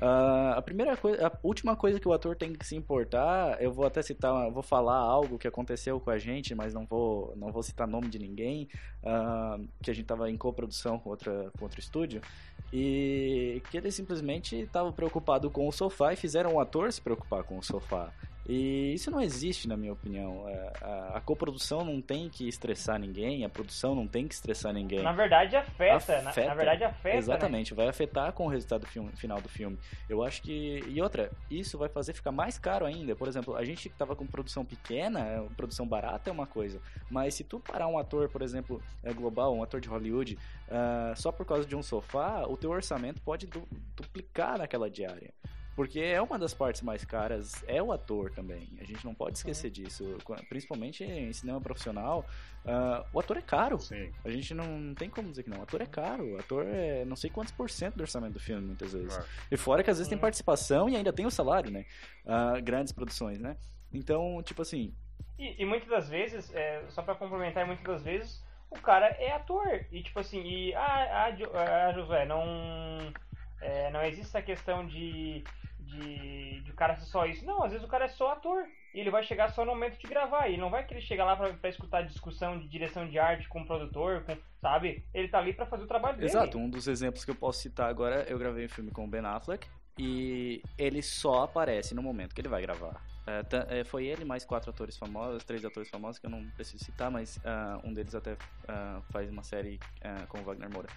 Uh, a primeira coisa, a última coisa que o ator tem que se importar, eu vou até citar, vou falar algo que aconteceu com a gente, mas não vou, não vou citar nome de ninguém, uh, que a gente tava em coprodução com, outra, com outro estúdio, e que ele simplesmente estava preocupado com o sofá e fizeram o ator se preocupar com o sofá. E isso não existe, na minha opinião. É, a, a coprodução não tem que estressar ninguém, a produção não tem que estressar ninguém. Na verdade, afeta. afeta. Na, na, verdade, afeta. Né? Exatamente, né? vai afetar com o resultado do filme, final do filme. Eu acho que. E outra, isso vai fazer ficar mais caro ainda. Por exemplo, a gente que tava com produção pequena, produção barata é uma coisa. Mas se tu parar um ator, por exemplo, é global, um ator de Hollywood, uh, só por causa de um sofá, o teu orçamento pode du duplicar naquela diária. Porque é uma das partes mais caras, é o ator também. A gente não pode esquecer disso. Principalmente em cinema profissional, uh, o ator é caro. Sim. A gente não, não, tem como dizer que não. O ator é caro. O ator é não sei quantos por cento do orçamento do filme, muitas vezes. É. E fora que às vezes tem participação e ainda tem o salário, né? Uh, grandes produções, né? Então, tipo assim. E, e muitas das vezes, é, só para complementar, muitas das vezes o cara é ator. E tipo assim, e a, a, a Josué, não. É, não existe essa questão de de, de o cara ser só isso. Não, às vezes o cara é só ator. E ele vai chegar só no momento de gravar. E não vai querer chegar lá pra, pra escutar discussão de direção de arte com o produtor, com, sabe? Ele tá ali pra fazer o trabalho dele. Exato, um dos exemplos que eu posso citar agora, eu gravei um filme com o Ben Affleck. E ele só aparece no momento que ele vai gravar. É, é, foi ele mais quatro atores famosos, três atores famosos que eu não preciso citar, mas uh, um deles até uh, faz uma série uh, com o Wagner Moura.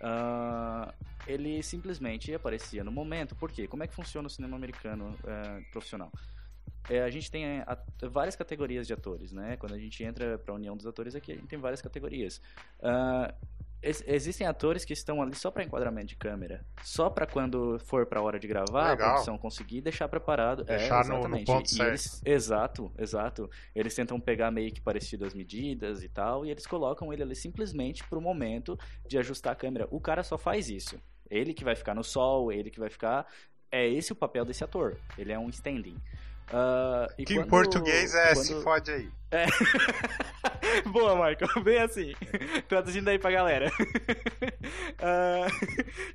Uh, ele simplesmente aparecia no momento. Por quê? Como é que funciona o cinema americano uh, profissional? É, a gente tem a, várias categorias de atores, né? Quando a gente entra para a União dos Atores aqui, a gente tem várias categorias. Uh, existem atores que estão ali só para enquadramento de câmera, só para quando for para a hora de gravar, Legal. a produção conseguir deixar preparado. É, deixar é, no, no, ponto certo. Eles, exato, exato. Eles tentam pegar meio que parecido as medidas e tal, e eles colocam ele ali simplesmente pro momento de ajustar a câmera. O cara só faz isso. Ele que vai ficar no sol, ele que vai ficar. É esse o papel desse ator. Ele é um standing. Uh, que quando, em português é quando... se fode aí. É. [LAUGHS] Boa, Marco. [LAUGHS] Bem assim. [LAUGHS] Traduzindo aí pra galera. uh,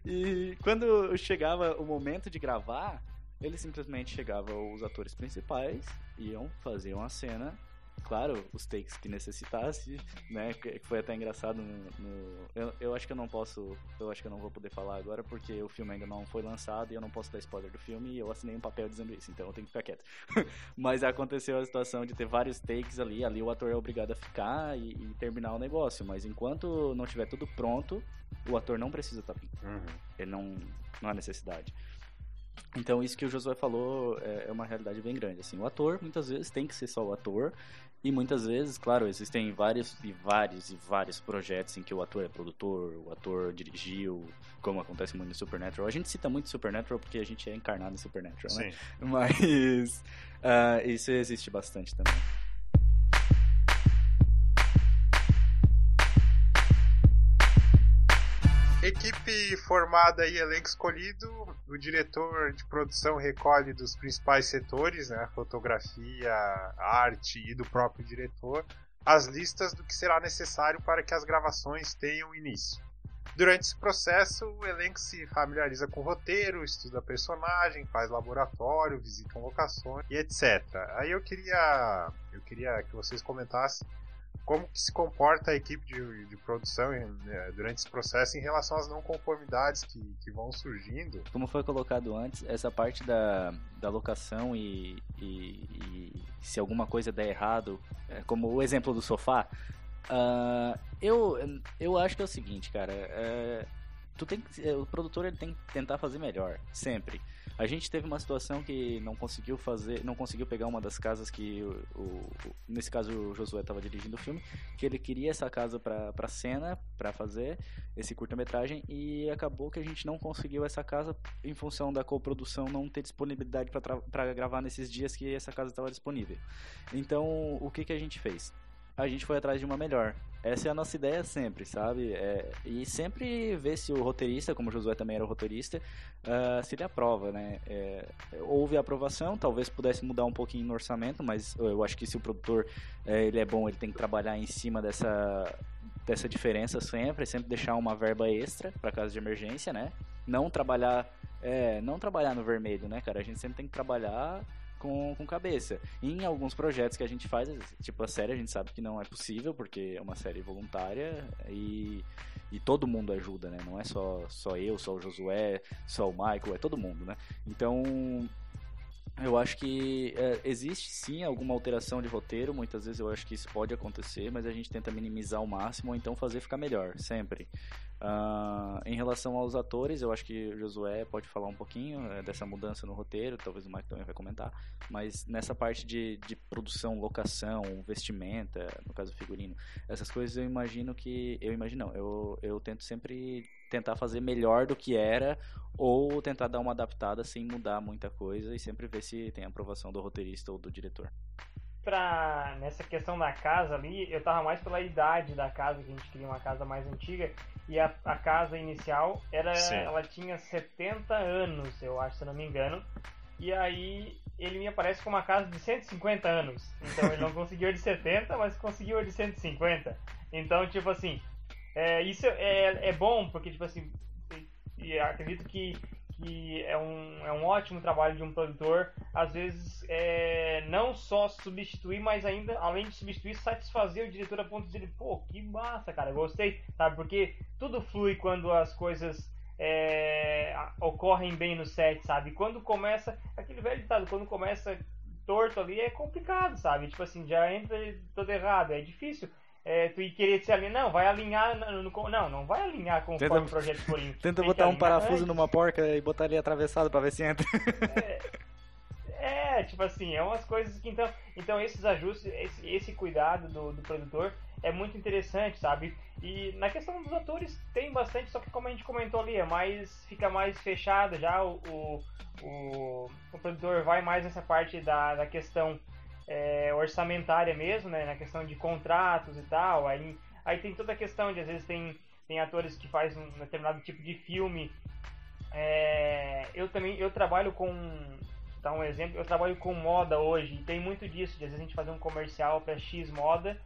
e quando chegava o momento de gravar, ele simplesmente chegava os atores principais, iam fazer uma cena claro, os takes que necessitasse, né? Que foi até engraçado no. no eu, eu, acho que eu não posso. Eu acho que eu não vou poder falar agora porque o filme ainda não foi lançado e eu não posso dar spoiler do filme e eu assinei um papel dizendo isso, então eu tenho que ficar quieto. [LAUGHS] Mas aconteceu a situação de ter vários takes ali, ali o ator é obrigado a ficar e, e terminar o negócio. Mas enquanto não tiver tudo pronto, o ator não precisa estar tá Uhum. Ele não, não há necessidade. Então, isso que o Josué falou é, é uma realidade bem grande. Assim, o ator, muitas vezes, tem que ser só o ator. E muitas vezes, claro, existem vários e vários e vários projetos em que o ator é produtor, o ator dirigiu, como acontece muito no Supernatural. A gente cita muito Supernatural porque a gente é encarnado em Supernatural, né? Sim. Mas uh, [LAUGHS] isso existe bastante também. Equipe formada e elenco escolhido, o diretor de produção recolhe dos principais setores, né, fotografia, arte e do próprio diretor, as listas do que será necessário para que as gravações tenham início. Durante esse processo, o elenco se familiariza com o roteiro, estuda personagem, faz laboratório, visita locações e etc. Aí eu queria, eu queria que vocês comentassem como que se comporta a equipe de, de produção né, durante esse processo em relação às não conformidades que, que vão surgindo. Como foi colocado antes, essa parte da, da locação e, e, e se alguma coisa der errado, é, como o exemplo do sofá, uh, eu, eu acho que é o seguinte, cara, é, tu tem o produtor ele tem que tentar fazer melhor, sempre. A gente teve uma situação que não conseguiu fazer, não conseguiu pegar uma das casas que o, o nesse caso o Josué estava dirigindo o filme, que ele queria essa casa para para cena, para fazer esse curta-metragem e acabou que a gente não conseguiu essa casa em função da coprodução não ter disponibilidade para gravar nesses dias que essa casa estava disponível. Então, o que que a gente fez? A gente foi atrás de uma melhor. Essa é a nossa ideia sempre, sabe? É, e sempre ver se o roteirista, como o Josué também era roteirista, uh, se ele aprova, né? É, houve aprovação, talvez pudesse mudar um pouquinho no orçamento, mas eu acho que se o produtor é, ele é bom, ele tem que trabalhar em cima dessa, dessa diferença sempre, sempre deixar uma verba extra para caso de emergência, né? Não trabalhar, é, não trabalhar no vermelho, né, cara? A gente sempre tem que trabalhar com, com cabeça. E em alguns projetos que a gente faz, tipo a série, a gente sabe que não é possível, porque é uma série voluntária e, e todo mundo ajuda, né? Não é só, só eu, só o Josué, só o Michael, é todo mundo, né? Então, Eu acho que é, existe sim alguma alteração de roteiro, muitas vezes eu acho que isso pode acontecer, mas a gente tenta minimizar ao máximo ou então fazer ficar melhor, sempre. Uh, em relação aos atores, eu acho que o Josué pode falar um pouquinho é, dessa mudança no roteiro, talvez o Mike também vai comentar, mas nessa parte de, de produção, locação, vestimenta, no caso figurino, essas coisas eu imagino que. Eu imagino, não, eu, eu tento sempre tentar fazer melhor do que era ou tentar dar uma adaptada sem mudar muita coisa e sempre ver se tem aprovação do roteirista ou do diretor. Pra, nessa questão da casa ali, eu tava mais pela idade da casa, que a gente queria uma casa mais antiga, e a, a casa inicial era, ela tinha 70 anos, eu acho, se não me engano. E aí ele me aparece com uma casa de 150 anos. Então ele não [LAUGHS] conseguiu a de 70, mas conseguiu a de 150. Então, tipo assim, é, isso é, é bom, porque, tipo assim, e acredito que, que é, um, é um ótimo trabalho de um produtor, às vezes, é, não só substituir, mas ainda, além de substituir, satisfazer o diretor a ponto de dizer, pô, que massa, cara, gostei, sabe? Porque tudo flui quando as coisas é, ocorrem bem no set, sabe? Quando começa, aquele velho ditado, quando começa torto ali é complicado, sabe? Tipo assim, já entra todo errado, é difícil é, tu ir querer se alinhar, não, vai alinhar no, no, não, não vai alinhar com o projeto Corinho. [LAUGHS] Tenta botar um parafuso antes. numa porca e botar ali atravessado para ver se entra. É, é, tipo assim, é umas coisas que então, então esses ajustes, esse, esse cuidado do, do produtor é muito interessante, sabe? E na questão dos atores tem bastante, só que como a gente comentou ali, é mais fica mais fechado já o, o, o, o produtor vai mais nessa parte da, da questão é, orçamentária mesmo, né, na questão de contratos e tal. Aí, aí tem toda a questão de às vezes tem, tem atores que fazem um determinado tipo de filme. É, eu também eu trabalho com dar um exemplo, eu trabalho com moda hoje e tem muito disso, de às vezes a gente fazer um comercial para X moda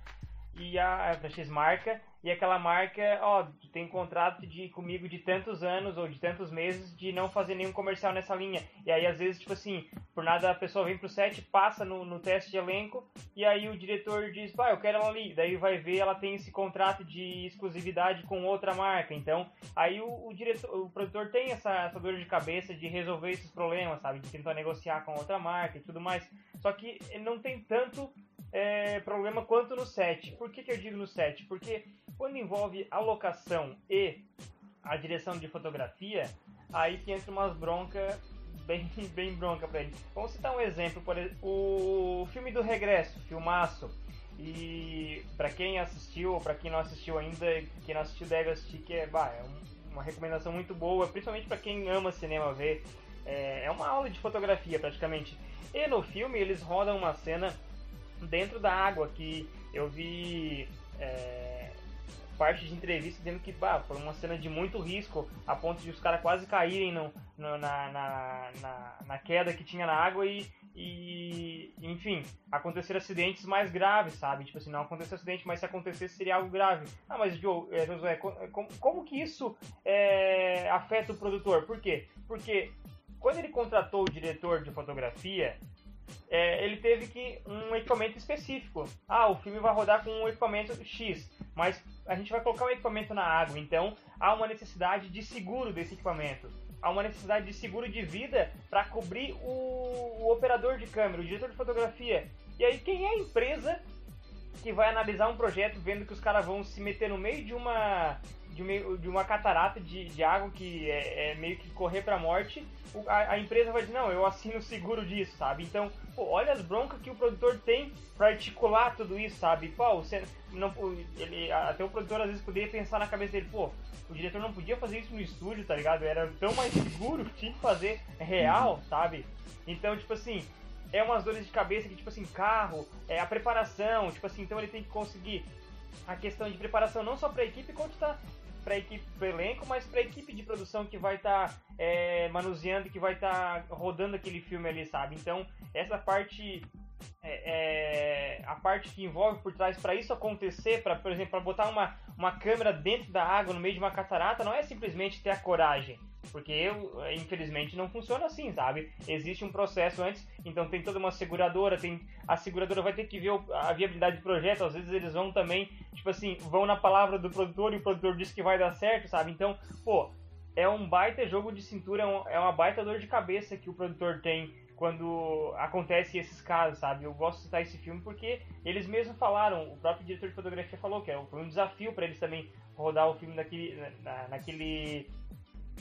e a X marca e aquela marca, ó, tem contrato de comigo de tantos anos ou de tantos meses de não fazer nenhum comercial nessa linha. E aí, às vezes, tipo assim, por nada a pessoa vem pro set, passa no, no teste de elenco, e aí o diretor diz, pá, eu quero ela ali. Daí vai ver, ela tem esse contrato de exclusividade com outra marca. Então, aí o, o diretor, o produtor tem essa, essa dor de cabeça de resolver esses problemas, sabe? De tentar negociar com outra marca e tudo mais. Só que não tem tanto é, problema quanto no set. Por que, que eu digo no set? Porque quando envolve alocação e a direção de fotografia, aí que entra umas broncas bem, [LAUGHS] bem bronca pra ele. Vamos citar um exemplo, por exemplo, o filme do Regresso, filmaço. E para quem assistiu ou para quem não assistiu ainda, quem não assistiu deve assistir, que é, bah, é uma recomendação muito boa, principalmente para quem ama cinema ver. É, é uma aula de fotografia praticamente. E no filme eles rodam uma cena dentro da água que eu vi é, parte de entrevista dizendo que bah, foi uma cena de muito risco, a ponto de os caras quase caírem no, no na, na, na, na, queda que tinha na água e, e, enfim, acontecer acidentes mais graves, sabe? Tipo assim, não aconteceu acidente, mas se acontecesse seria algo grave. Ah, mas Joe, é, Josué, como, como que isso é, afeta o produtor? Por quê? Porque quando ele contratou o diretor de fotografia, é, ele teve que um equipamento específico. Ah, o filme vai rodar com um equipamento X, mas a gente vai colocar um equipamento na água, então há uma necessidade de seguro desse equipamento. Há uma necessidade de seguro de vida para cobrir o, o operador de câmera, o diretor de fotografia. E aí, quem é a empresa que vai analisar um projeto vendo que os caras vão se meter no meio de uma de, uma, de uma catarata de, de água que é, é meio que correr para a morte, a, a, empresa vai dizer, não, eu assino o seguro disso, sabe? Então, pô, olha as broncas que o produtor tem para articular tudo isso, sabe? Pô, você não, ele, até o produtor às vezes poderia pensar na cabeça dele, pô, o diretor não podia fazer isso no estúdio, tá ligado? Era tão mais seguro, tinha que fazer real, sabe? Então, tipo assim, é umas dores de cabeça que, tipo assim, carro, é a preparação, tipo assim, então ele tem que conseguir a questão de preparação não só para a equipe, quanto tá para a equipe, para elenco, mas para a equipe de produção que vai estar tá, é, manuseando, que vai estar tá rodando aquele filme ali, sabe? Então, essa parte é, é, a parte que envolve por trás para isso acontecer, para por exemplo, para botar uma, uma câmera dentro da água no meio de uma catarata, não é simplesmente ter a coragem. Porque eu, infelizmente não funciona assim, sabe? Existe um processo antes, então tem toda uma seguradora, tem a seguradora vai ter que ver a viabilidade do projeto, às vezes eles vão também, tipo assim, vão na palavra do produtor e o produtor diz que vai dar certo, sabe? Então, pô, é um baita jogo de cintura, é, é uma baita dor de cabeça que o produtor tem quando acontece esses casos, sabe? Eu gosto de citar esse filme porque eles mesmos falaram, o próprio diretor de fotografia falou que é foi um desafio para eles também rodar o filme naquele, na, naquele,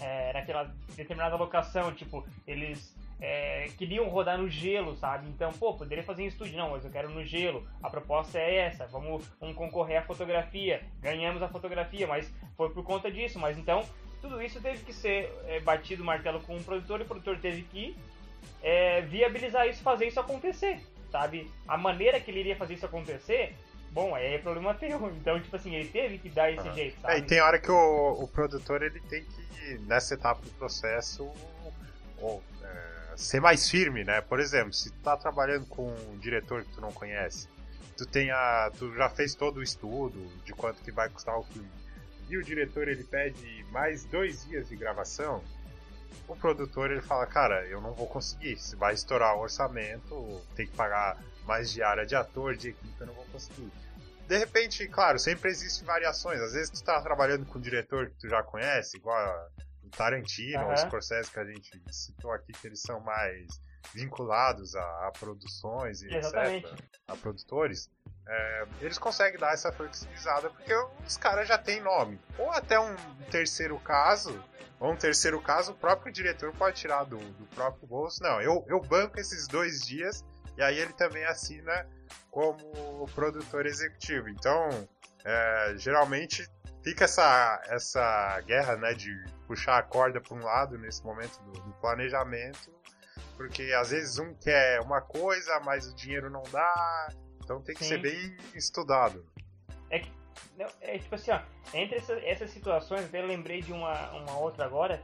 é, naquela determinada locação, tipo, eles é, queriam rodar no gelo, sabe? Então, pô, poderia fazer em estúdio, não, mas eu quero no gelo. A proposta é essa, vamos, vamos concorrer à fotografia. Ganhamos a fotografia, mas foi por conta disso. Mas então, tudo isso teve que ser é, batido o martelo com o produtor e o produtor teve que é, viabilizar isso, fazer isso acontecer, sabe? A maneira que ele iria fazer isso acontecer, bom, é problema [LAUGHS] teu. Então, tipo assim, ele teve que dar esse jeito, sabe? É, e tem hora que o, o produtor ele tem que, nessa etapa do processo, ou, é, ser mais firme, né? Por exemplo, se tu tá trabalhando com um diretor que tu não conhece, tu, tem a, tu já fez todo o estudo de quanto que vai custar o filme, e o diretor ele pede mais dois dias de gravação, o produtor ele fala, cara, eu não vou conseguir, se vai estourar o orçamento, tem que pagar mais diária de ator, de equipe, eu não vou conseguir. De repente, claro, sempre existem variações. Às vezes tu tá trabalhando com um diretor que tu já conhece, igual o Tarantino, uhum. ou Scorsese que a gente citou aqui, que eles são mais vinculados a, a produções e Exatamente. etc., a produtores, é, eles conseguem dar essa flexibilizada porque os caras já têm nome. Ou até um terceiro caso, ou um terceiro caso, o próprio diretor pode tirar do, do próprio bolso. Não, eu, eu banco esses dois dias e aí ele também assina como produtor executivo. Então, é, geralmente fica essa, essa guerra né, de puxar a corda para um lado nesse momento do, do planejamento porque às vezes um quer uma coisa, mas o dinheiro não dá. Então tem que Sim. ser bem estudado. É que, é tipo assim, ó, entre essa, essas situações, até lembrei de uma, uma outra agora,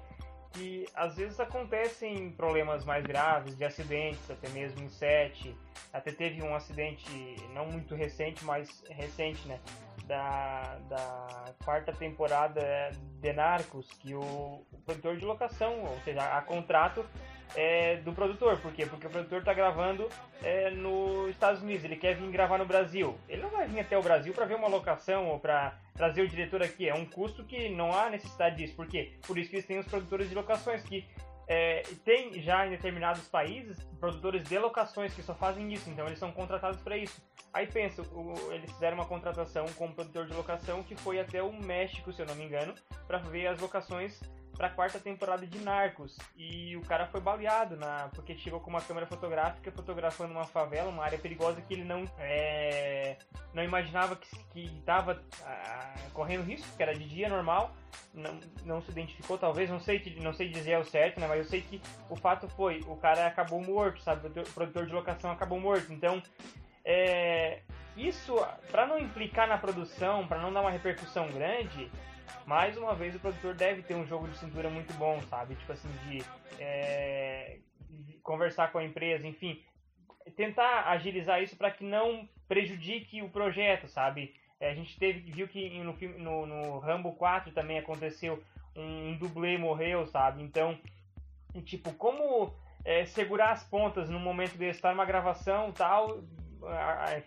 que às vezes acontecem problemas mais graves, de acidentes, até mesmo em set. Até teve um acidente não muito recente, mas recente, né? Da, da quarta temporada de Narcos, que o, o produtor de locação, ou seja, a contrato, é, do produtor. Por quê? Porque o produtor está gravando é, nos Estados Unidos, ele quer vir gravar no Brasil. Ele não vai vir até o Brasil para ver uma locação ou para trazer o diretor aqui. É um custo que não há necessidade disso. Por quê? Por isso que eles têm os produtores de locações que é, tem já em determinados países produtores de locações que só fazem isso, então eles são contratados para isso. Aí pensa, o, eles fizeram uma contratação com um produtor de locação que foi até o México, se eu não me engano, para ver as locações para a quarta temporada de Narcos. E o cara foi baleado na, porque chegou com uma câmera fotográfica fotografando uma favela, uma área perigosa que ele não, é, não imaginava que estava ah, correndo risco, que era de dia normal. Não, não se identificou, talvez, não sei, não sei dizer o certo, né? Mas eu sei que o fato foi, o cara acabou morto, sabe? O produtor de locação acabou morto. Então, é, isso, para não implicar na produção, para não dar uma repercussão grande, mais uma vez o produtor deve ter um jogo de cintura muito bom, sabe? Tipo assim, de, é, de conversar com a empresa, enfim, tentar agilizar isso para que não prejudique o projeto, sabe? É, a gente teve, viu que no, no, no Rambo 4 também aconteceu um, um dublê morreu, sabe? Então, tipo, como é, segurar as pontas no momento de estar numa gravação tal,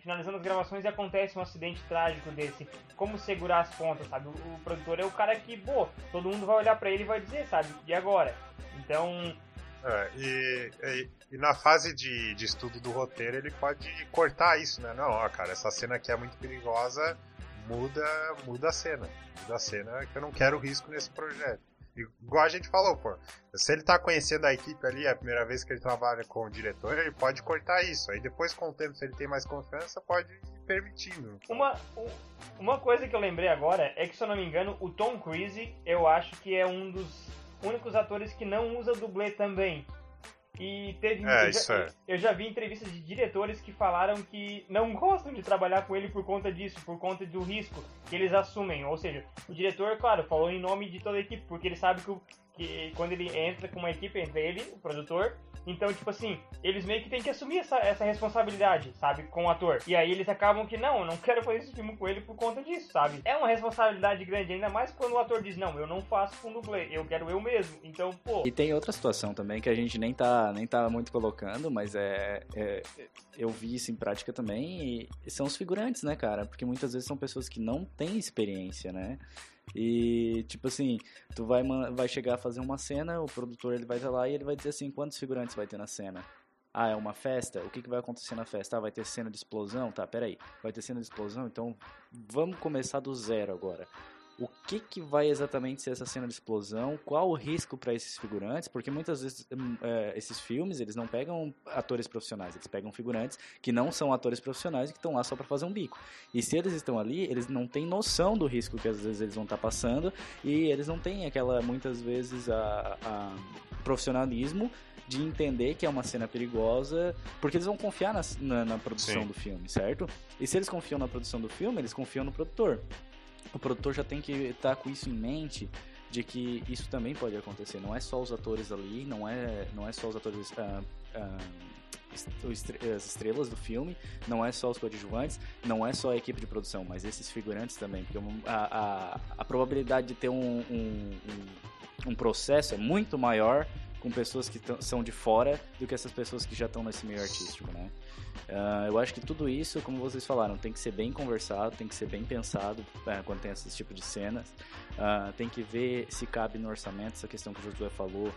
finalizando as gravações e acontece um acidente trágico desse. Como segurar as pontas, sabe? O, produtor é o cara que, pô, todo mundo vai olhar para ele e vai dizer, sabe? E agora? Então. É, e, e, e, na fase de, de estudo do roteiro ele pode cortar isso, né? Não, ó, cara, essa cena aqui é muito perigosa, muda, muda a cena. Muda a cena que eu não quero risco nesse projeto. Igual a gente falou, pô. Se ele tá conhecendo a equipe ali, é a primeira vez que ele trabalha com o diretor, ele pode cortar isso. Aí depois, com o tempo, se ele tem mais confiança, pode ir permitindo. Uma, uma coisa que eu lembrei agora é que, se eu não me engano, o Tom Cruise, eu acho que é um dos únicos atores que não usa dublê também. E teve. É, já, é. Eu já vi entrevistas de diretores que falaram que não gostam de trabalhar com ele por conta disso, por conta do risco que eles assumem. Ou seja, o diretor, claro, falou em nome de toda a equipe, porque ele sabe que, o, que quando ele entra com uma equipe, entre ele, o produtor, então, tipo assim, eles meio que têm que assumir essa, essa responsabilidade, sabe, com o ator. E aí eles acabam que, não, eu não quero fazer esse filme com ele por conta disso, sabe? É uma responsabilidade grande, ainda mais quando o ator diz, não, eu não faço com dublê, eu quero eu mesmo. Então, pô. E tem outra situação também que a gente nem tá, nem tá muito colocando, mas é, é eu vi isso em prática também, e são os figurantes, né, cara? Porque muitas vezes são pessoas que não têm experiência, né? E, tipo assim, tu vai, vai chegar a fazer uma cena, o produtor ele vai estar lá e ele vai dizer assim, quantos figurantes vai ter na cena? Ah, é uma festa? O que, que vai acontecer na festa? Ah, vai ter cena de explosão? Tá, peraí. Vai ter cena de explosão? Então vamos começar do zero agora o que, que vai exatamente ser essa cena de explosão, qual o risco para esses figurantes, porque muitas vezes é, esses filmes eles não pegam atores profissionais, eles pegam figurantes que não são atores profissionais e que estão lá só para fazer um bico. E se eles estão ali, eles não têm noção do risco que às vezes eles vão estar tá passando e eles não têm aquela, muitas vezes, a, a profissionalismo de entender que é uma cena perigosa, porque eles vão confiar na, na, na produção Sim. do filme, certo? E se eles confiam na produção do filme, eles confiam no produtor o produtor já tem que estar tá com isso em mente de que isso também pode acontecer. Não é só os atores ali, não é, não é só os atores. Uh, uh, as estrelas do filme, não é só os coadjuvantes, não é só a equipe de produção, mas esses figurantes também, porque a, a, a probabilidade de ter um, um, um, processo é muito maior com pessoas que são de fora do que essas pessoas que já estão nesse meio artístico, né? Uh, eu acho que tudo isso, como vocês falaram, tem que ser bem conversado, tem que ser bem pensado uh, quando tem esse tipo de cenas. Uh, tem que ver se cabe no orçamento, essa questão que o Josué falou,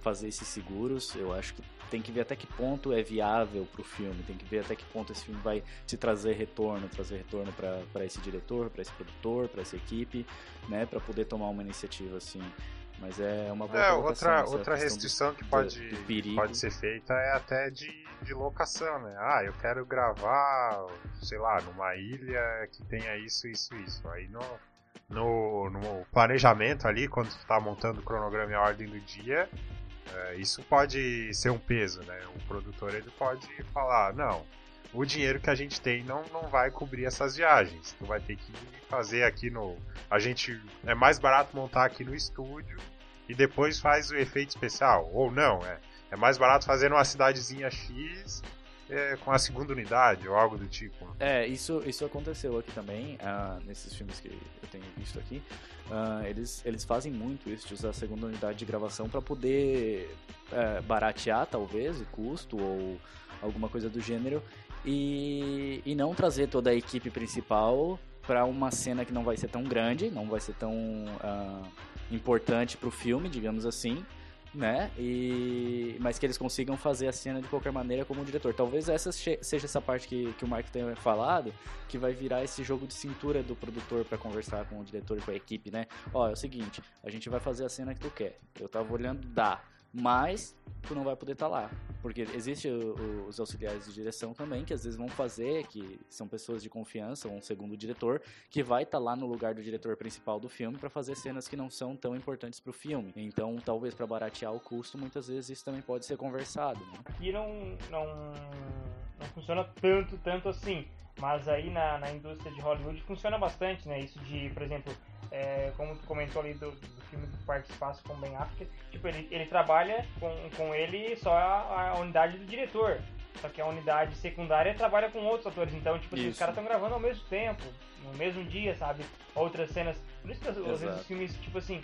fazer esses seguros. Eu acho que tem que ver até que ponto é viável para o filme, tem que ver até que ponto esse filme vai te trazer retorno, trazer retorno para esse diretor, para esse produtor, para essa equipe, né, para poder tomar uma iniciativa assim. Mas é uma boa é, outra outra restrição do, que pode, pode ser feita é até de, de locação, né? Ah, eu quero gravar, sei lá, numa ilha que tenha isso, isso, isso. Aí no, no, no planejamento ali, quando tu tá montando o cronograma e a ordem do dia, é, isso pode ser um peso, né? O produtor ele pode falar, não, o dinheiro que a gente tem não, não vai cobrir essas viagens. Tu vai ter que fazer aqui no. A gente. É mais barato montar aqui no estúdio e depois faz o efeito especial. Ou não, é. É mais barato fazer numa cidadezinha X é, com a segunda unidade ou algo do tipo. É, isso, isso aconteceu aqui também, uh, nesses filmes que eu tenho visto aqui. Uh, eles, eles fazem muito isso, de usar a segunda unidade de gravação para poder uh, baratear, talvez, o custo ou alguma coisa do gênero e, e não trazer toda a equipe principal para uma cena que não vai ser tão grande, não vai ser tão uh, importante para o filme, digamos assim, né? E mas que eles consigam fazer a cena de qualquer maneira como diretor. Talvez essa seja essa parte que, que o Mark tenha falado, que vai virar esse jogo de cintura do produtor para conversar com o diretor e com a equipe, né? Ó, é o seguinte, a gente vai fazer a cena que tu quer. Eu tava olhando, dá mas tu não vai poder estar tá lá. Porque existe os auxiliares de direção também, que às vezes vão fazer, que são pessoas de confiança, um segundo diretor, que vai estar tá lá no lugar do diretor principal do filme para fazer cenas que não são tão importantes para o filme. Então, talvez para baratear o custo, muitas vezes isso também pode ser conversado. Né? Aqui não, não, não funciona tanto, tanto assim. Mas aí na, na indústria de Hollywood funciona bastante, né? Isso de, por exemplo, é, como tu comentou ali do, do filme do Participasse com Ben Affleck, tipo, ele, ele trabalha com, com ele só a, a, unidade do diretor. Só que a unidade secundária trabalha com outros atores. Então, tipo, assim, os caras estão gravando ao mesmo tempo, no mesmo dia, sabe? Outras cenas. Por isso que às vezes os filmes, tipo assim,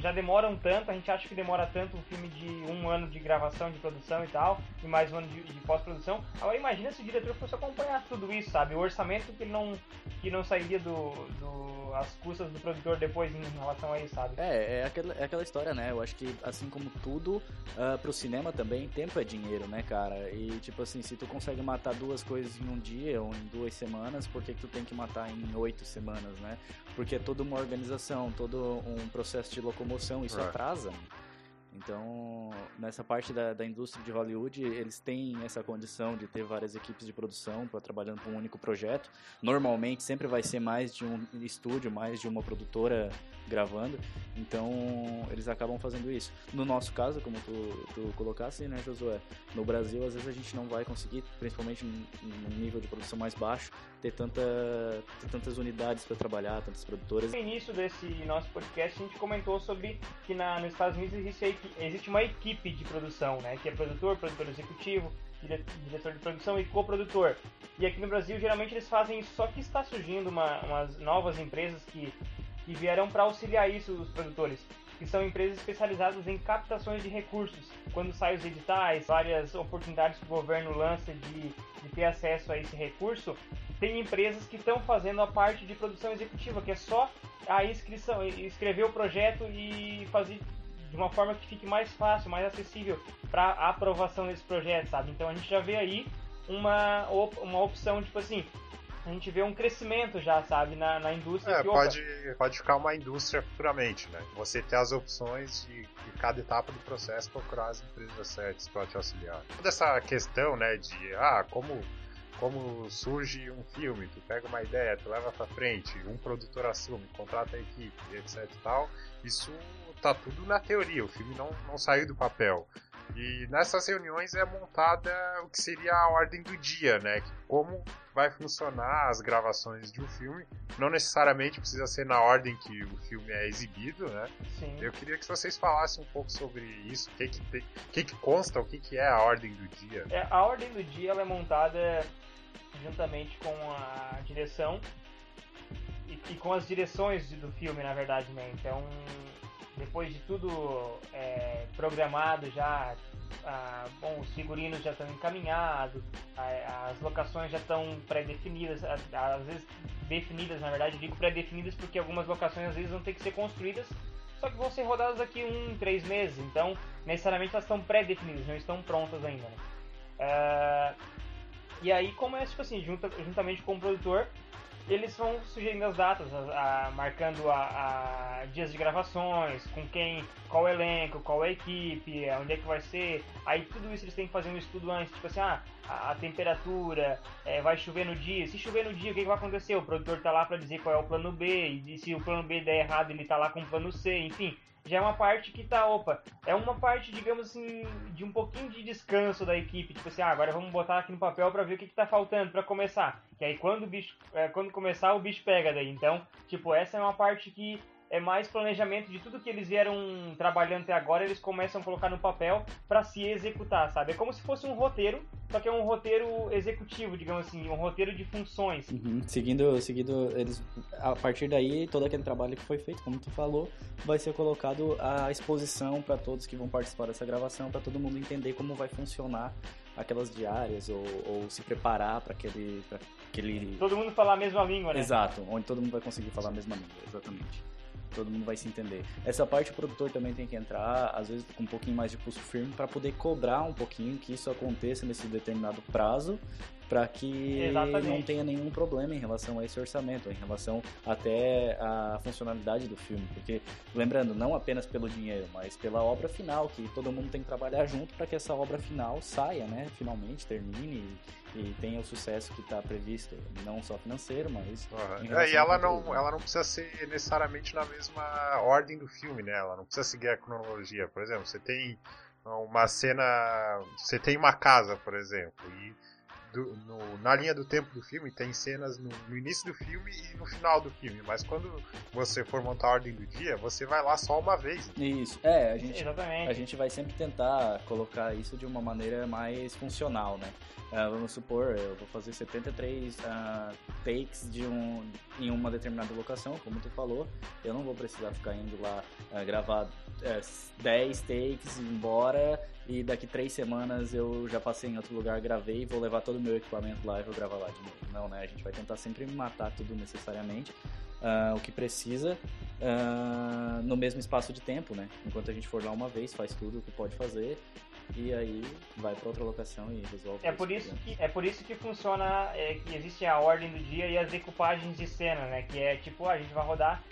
já demoram tanto, a gente acha que demora tanto um filme de um ano de gravação, de produção e tal, e mais um ano de, de pós-produção. Agora imagina se o diretor fosse acompanhar tudo isso, sabe? O orçamento que não, que não sairia do, do as custas do produtor depois em relação a isso, sabe? É, é aquela, é aquela história, né? Eu acho que assim como tudo, uh, pro cinema também, tempo é dinheiro, né, cara? E tipo assim, se tu consegue matar duas coisas em um dia ou em duas semanas, por que, que tu tem que matar em oito semanas, né? Porque é toda uma organização, todo um processo de locomoção, isso atrasa. Então, nessa parte da, da indústria de Hollywood, eles têm essa condição de ter várias equipes de produção para trabalhando com um único projeto. Normalmente, sempre vai ser mais de um estúdio, mais de uma produtora gravando. Então, eles acabam fazendo isso. No nosso caso, como tu, tu colocasse, né, Josué? No Brasil, às vezes a gente não vai conseguir, principalmente num nível de produção mais baixo, ter, tanta, ter tantas unidades para trabalhar, tantas produtoras. No início desse nosso podcast, a gente comentou sobre que na, nos Estados Unidos existe, existe uma equipe de produção, né? Que é produtor, produtor executivo, diretor de produção e coprodutor. E aqui no Brasil, geralmente eles fazem isso, só que está surgindo uma, umas novas empresas que que vieram para auxiliar isso os produtores, que são empresas especializadas em captações de recursos. Quando saem os editais, várias oportunidades que o governo lança de, de ter acesso a esse recurso, tem empresas que estão fazendo a parte de produção executiva, que é só a inscrição, escrever o projeto e fazer de uma forma que fique mais fácil, mais acessível para aprovação desse projeto, sabe? Então a gente já vê aí uma, uma opção, tipo assim, a gente vê um crescimento já, sabe, na, na indústria. É, que, pode, pode ficar uma indústria futuramente, né? Você ter as opções de, de cada etapa do processo procurar as empresas certas para te auxiliar. Toda essa questão, né, de, ah, como como surge um filme, tu pega uma ideia, tu leva pra frente, um produtor assume, contrata a equipe, etc e tal, isso tá tudo na teoria, o filme não, não saiu do papel. E nessas reuniões é montada o que seria a ordem do dia, né? Que como vai funcionar as gravações de um filme. Não necessariamente precisa ser na ordem que o filme é exibido, né? Sim. Eu queria que vocês falassem um pouco sobre isso, o que que, tem, o que, que consta, o que, que é a ordem do dia. É, a ordem do dia é montada juntamente com a direção e, e, com as direções do filme, na verdade, né? Então, depois de tudo é, programado já, ah, bom, os figurinos já estão encaminhados, as locações já estão pré-definidas, às vezes definidas, na verdade, digo pré-definidas porque algumas locações às vezes vão ter que ser construídas, só que vão ser rodadas daqui um, três meses, então necessariamente elas estão pré-definidas, não estão prontas ainda. Né? Uh, e aí começa, tipo assim, junta, juntamente com o produtor, eles vão sugerindo as datas, a, a, marcando a, dias de gravações, com quem, qual elenco, qual a equipe, onde é que vai ser. Aí tudo isso eles têm que fazer um estudo antes, tipo assim, ah, a, temperatura, é, vai chover no dia. Se chover no dia, o que, que vai acontecer? O produtor tá lá para dizer qual é o plano B, e se o plano B der errado, ele tá lá com o plano C, enfim já é uma parte que tá, opa, é uma parte, digamos assim, de um pouquinho de descanso da equipe, tipo assim, ah, agora vamos botar aqui no papel para ver o que, que tá faltando para começar. Que aí quando o bicho, é, quando começar o bicho pega daí. Então, tipo, essa é uma parte que é mais planejamento de tudo que eles vieram trabalhando até agora, eles começam a colocar no papel para se executar, sabe? É como se fosse um roteiro, só que é um roteiro executivo, digamos assim, um roteiro de funções. Uhum. Seguindo, seguindo eles, a partir daí, todo aquele trabalho que foi feito, como tu falou, vai ser colocado à exposição para todos que vão participar dessa gravação, para todo mundo entender como vai funcionar aquelas diárias ou, ou se preparar para aquele, aquele. Todo mundo falar a mesma língua, né? Exato, onde todo mundo vai conseguir falar a mesma língua, exatamente todo mundo vai se entender. Essa parte o produtor também tem que entrar, às vezes com um pouquinho mais de pulso firme, para poder cobrar um pouquinho que isso aconteça nesse determinado prazo, para que Exatamente. não tenha nenhum problema em relação a esse orçamento, em relação até a funcionalidade do filme, porque lembrando, não apenas pelo dinheiro, mas pela obra final, que todo mundo tem que trabalhar junto para que essa obra final saia, né, finalmente termine e tenha o sucesso que está previsto, não só financeiro, mas. Uhum. É, e ela não, ela não precisa ser necessariamente na mesma ordem do filme, né? Ela não precisa seguir a cronologia. Por exemplo, você tem uma cena. Você tem uma casa, por exemplo, e do, no, na linha do tempo do filme tem cenas no, no, início do filme e no final do filme, mas quando você for montar a ordem do dia, você vai lá só uma vez. Isso, é, a gente, Exatamente. a gente vai sempre tentar colocar isso de uma maneira mais funcional, né? Uh, vamos supor, eu vou fazer 73 uh, ah, takes de um, em uma determinada locação, como tu falou. Eu não vou precisar ficar indo lá uh, gravar uh, 10 takes, ir embora e daqui três semanas eu já passei em outro lugar, gravei, vou levar todo o meu equipamento lá e vou gravar lá de novo. Não, né? A gente vai tentar sempre matar tudo necessariamente, uh, o que precisa, uh, no mesmo espaço de tempo, né? Enquanto a gente for lá uma vez, faz tudo o que pode fazer e aí vai para outra locação e resolve. É por isso que é por isso que funciona, é, que existe a ordem do dia e as decoupagens de cena, né? Que é tipo, a gente vai rodar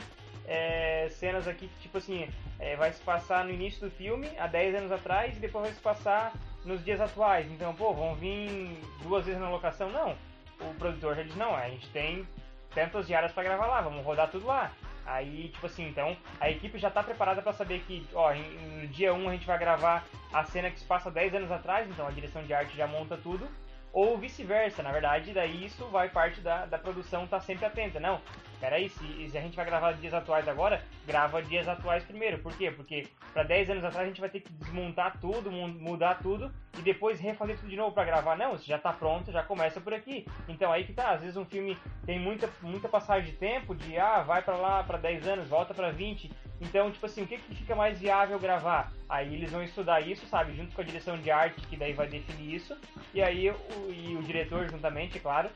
é, cenas aqui que, tipo assim, é, vai se passar no início do filme, há 10 anos atrás, e depois vai se passar nos dias atuais. Então, pô, vão vir duas vezes na locação? Não. O produtor já diz, não, a gente tem tantas diárias para gravar lá, vamos rodar tudo lá. Aí, tipo assim, então a equipe já tá preparada para saber que, ó, no dia 1 a gente vai gravar a cena que se passa 10 anos atrás, então a direção de arte já monta tudo ou vice-versa, na verdade, daí isso vai parte da, da produção estar tá sempre atenta. Não, peraí, se, se a gente vai gravar dias atuais agora, grava dias atuais primeiro. Por quê? Porque para 10 anos atrás a gente vai ter que desmontar tudo, mudar tudo e depois refazer tudo de novo para gravar. Não, se já tá pronto, já começa por aqui. Então aí que tá, às vezes um filme tem muita, muita passagem de tempo, de ah, vai para lá para 10 anos, volta para 20. Então, tipo assim, o que, que fica mais viável gravar? Aí eles vão estudar isso, sabe, junto com a direção de arte, que daí vai definir isso. E aí o, e o diretor juntamente, é claro,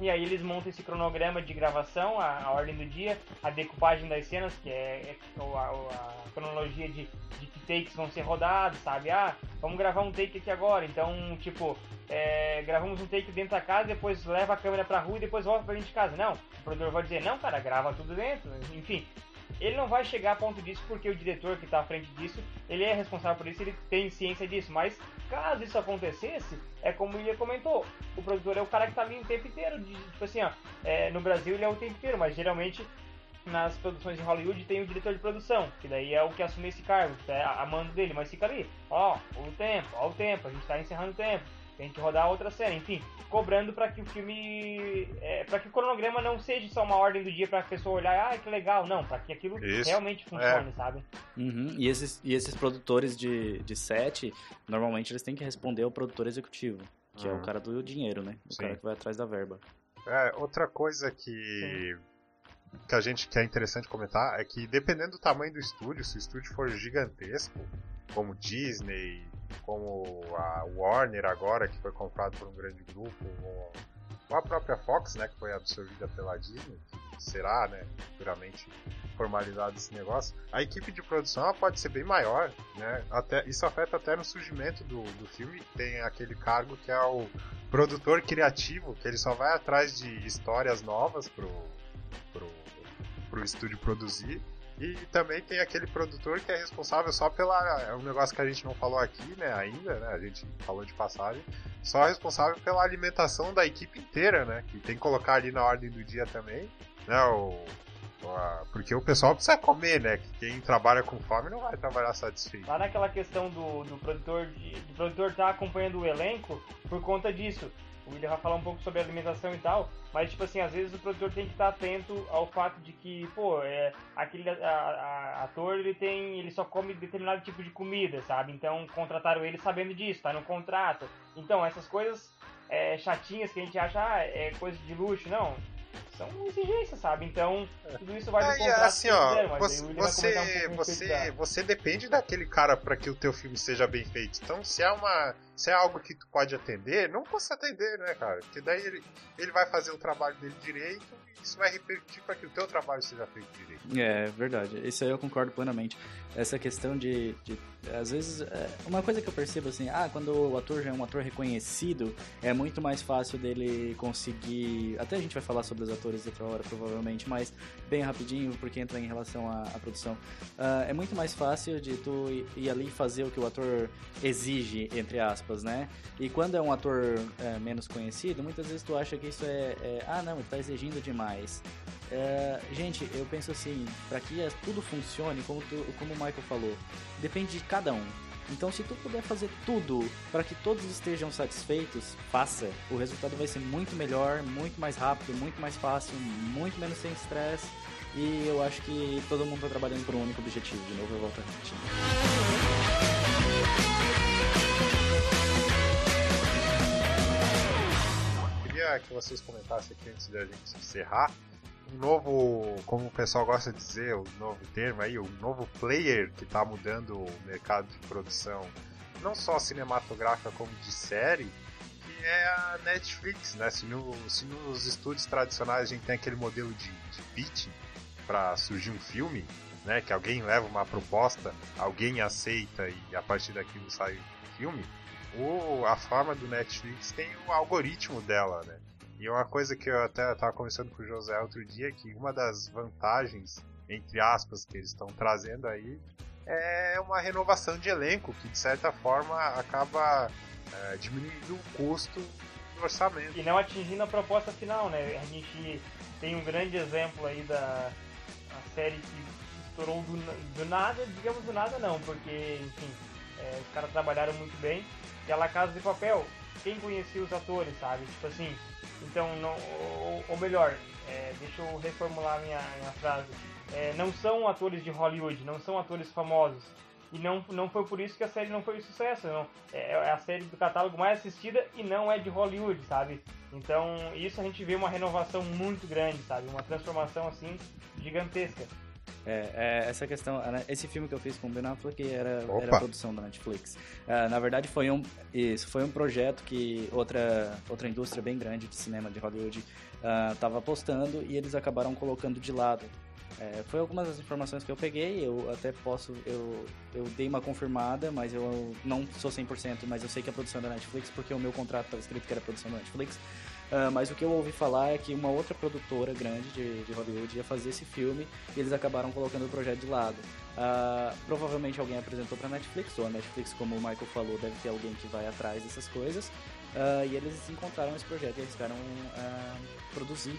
E aí eles montam esse cronograma de gravação, a, a ordem do dia, a decupagem das cenas, que é, é a, a, cronologia de, de que takes vão ser rodados, sabe? Ah, vamos gravar um take aqui agora. Então, tipo, é, gravamos um take dentro da casa, depois leva a câmera pra rua e depois volta pra dentro de casa. Não, o produtor vai dizer, não, cara, grava tudo dentro. Enfim, ele não vai chegar a ponto disso porque o diretor que está à frente disso, ele é responsável por isso, ele tem ciência disso. Mas caso isso acontecesse, é como o Ilha comentou, o produtor é o cara que está ali o tempo inteiro. De, tipo assim, ó, é, no Brasil ele é o tempo inteiro, mas geralmente nas produções de Hollywood tem o diretor de produção, que daí é o que assume esse cargo, que é a mando dele, mas fica ali, ó, o tempo, ó o tempo, a gente está encerrando o tempo tem que rodar outra série, enfim, cobrando para que o filme, é, para que o cronograma não seja só uma ordem do dia para a pessoa olhar, ah, que legal, não, para que aquilo Isso. realmente funcione, é. sabe? Uhum. E, esses, e esses produtores de, de set, normalmente eles têm que responder ao produtor executivo, que uhum. é o uhum. cara do dinheiro, né? O Sim. cara que vai atrás da verba. É, outra coisa que que a gente que é interessante comentar é que dependendo do tamanho do estúdio, se o estúdio for gigantesco, como Disney, como a Warner agora, que foi comprado por um grande grupo, ou a própria Fox, né, que foi absorvida pela Disney, que será, né, futuramente formalizado esse negócio, a equipe de produção pode ser bem maior, né, até, isso afeta até no surgimento do, do filme, tem aquele cargo que é o produtor criativo, que ele só vai atrás de histórias novas pro, pro, pro estúdio produzir, e também tem aquele produtor que é responsável só pela. É um negócio que a gente não falou aqui, né, ainda, né? A gente falou de passagem. Só responsável pela alimentação da equipe inteira, né? Que tem que colocar ali na ordem do dia também, né? O, porque o pessoal precisa comer, né? Que quem trabalha com fome não vai trabalhar satisfeito. Lá naquela questão do, do produtor de, do produtor estar tá acompanhando o elenco por conta disso o William vai falar um pouco sobre alimentação e tal, mas tipo assim, às vezes o produtor tem que estar atento ao fato de que, pô, é, aquele a, a, ator ele tem, ele só come determinado tipo de comida, sabe? Então contrataram ele sabendo disso, tá no contrato. Então essas coisas é, chatinhas que a gente acha ah, é coisa de luxo, não são exigências, sabe? Então, tudo isso vai é, assim, ó, quiser, você, você, um você, você depende daquele cara para que o teu filme seja bem feito. Então, se é uma, se é algo que tu pode atender, não possa atender, né, cara? Porque daí ele, ele vai fazer o trabalho dele direito e isso vai repercutir para que o teu trabalho seja feito direito. É, verdade. Isso aí eu concordo plenamente. Essa questão de, de às vezes, é, uma coisa que eu percebo assim, ah, quando o ator já é um ator reconhecido, é muito mais fácil dele conseguir. Até a gente vai falar sobre os atores outra hora, provavelmente, mas bem rapidinho, porque entra em relação à, à produção. Uh, é muito mais fácil de tu ir, ir, ali fazer o que o ator exige, entre aspas, né? E quando é um ator é, menos conhecido, muitas vezes tu acha que isso é, é ah, não, ele tá exigindo demais. É, gente, eu penso assim, para que tudo funcione, como, tu, como o Michael falou, depende de cada um. Então, se tu puder fazer tudo para que todos estejam satisfeitos, faça. O resultado vai ser muito melhor, muito mais rápido, muito mais fácil, muito menos sem estresse. E eu acho que todo mundo está trabalhando por um único objetivo. De novo, eu volto a repetir. Queria que vocês comentassem aqui antes da gente encerrar novo, como o pessoal gosta de dizer, o novo termo aí, o novo player que está mudando o mercado de produção, não só cinematográfica como de série, que é a Netflix, né? Se, no, se nos estúdios tradicionais a gente tem aquele modelo de, de pitching para surgir um filme, né? Que alguém leva uma proposta, alguém aceita e a partir daquilo sai o filme. O, a forma do Netflix tem o algoritmo dela, né? E uma coisa que eu até estava conversando com o José outro dia, que uma das vantagens, entre aspas, que eles estão trazendo aí, é uma renovação de elenco, que de certa forma acaba é, diminuindo o custo do orçamento. E não atingindo a proposta final, né? A gente tem um grande exemplo aí da série que estourou do, do, nada, digamos do nada não, porque, enfim, é, os caras trabalharam muito bem. E a La Casa de Papel, quem conhecia os atores, sabe? Tipo assim, então, não, ou, ou melhor, é, deixa eu reformular minha, minha frase. É, não são atores de Hollywood, não são atores famosos. E não, não foi por isso que a série não foi um sucesso. Não. É, é a série do catálogo mais assistida e não é de Hollywood, sabe? Então, isso a gente vê uma renovação muito grande, sabe? Uma transformação assim gigantesca. É, é, essa questão, né, esse filme que eu fiz com o Ben Affleck era, era produção da Netflix. Uh, na verdade, foi um, isso, foi um projeto que outra, outra indústria bem grande de cinema de Hollywood estava uh, apostando e eles acabaram colocando de lado. É, foi algumas das informações que eu peguei, eu até posso, eu, eu dei uma confirmada, mas eu não sou 100%, mas eu sei que a produção é da Netflix, porque o meu contrato estava escrito que era produção da Netflix. Uh, mas o que eu ouvi falar é que uma outra produtora grande de, de Hollywood ia fazer esse filme e eles acabaram colocando o projeto de lado. Uh, provavelmente alguém apresentou para Netflix, ou a Netflix, como o Michael falou, deve ter alguém que vai atrás dessas coisas. Uh, e eles encontraram esse projeto e arriscaram produzir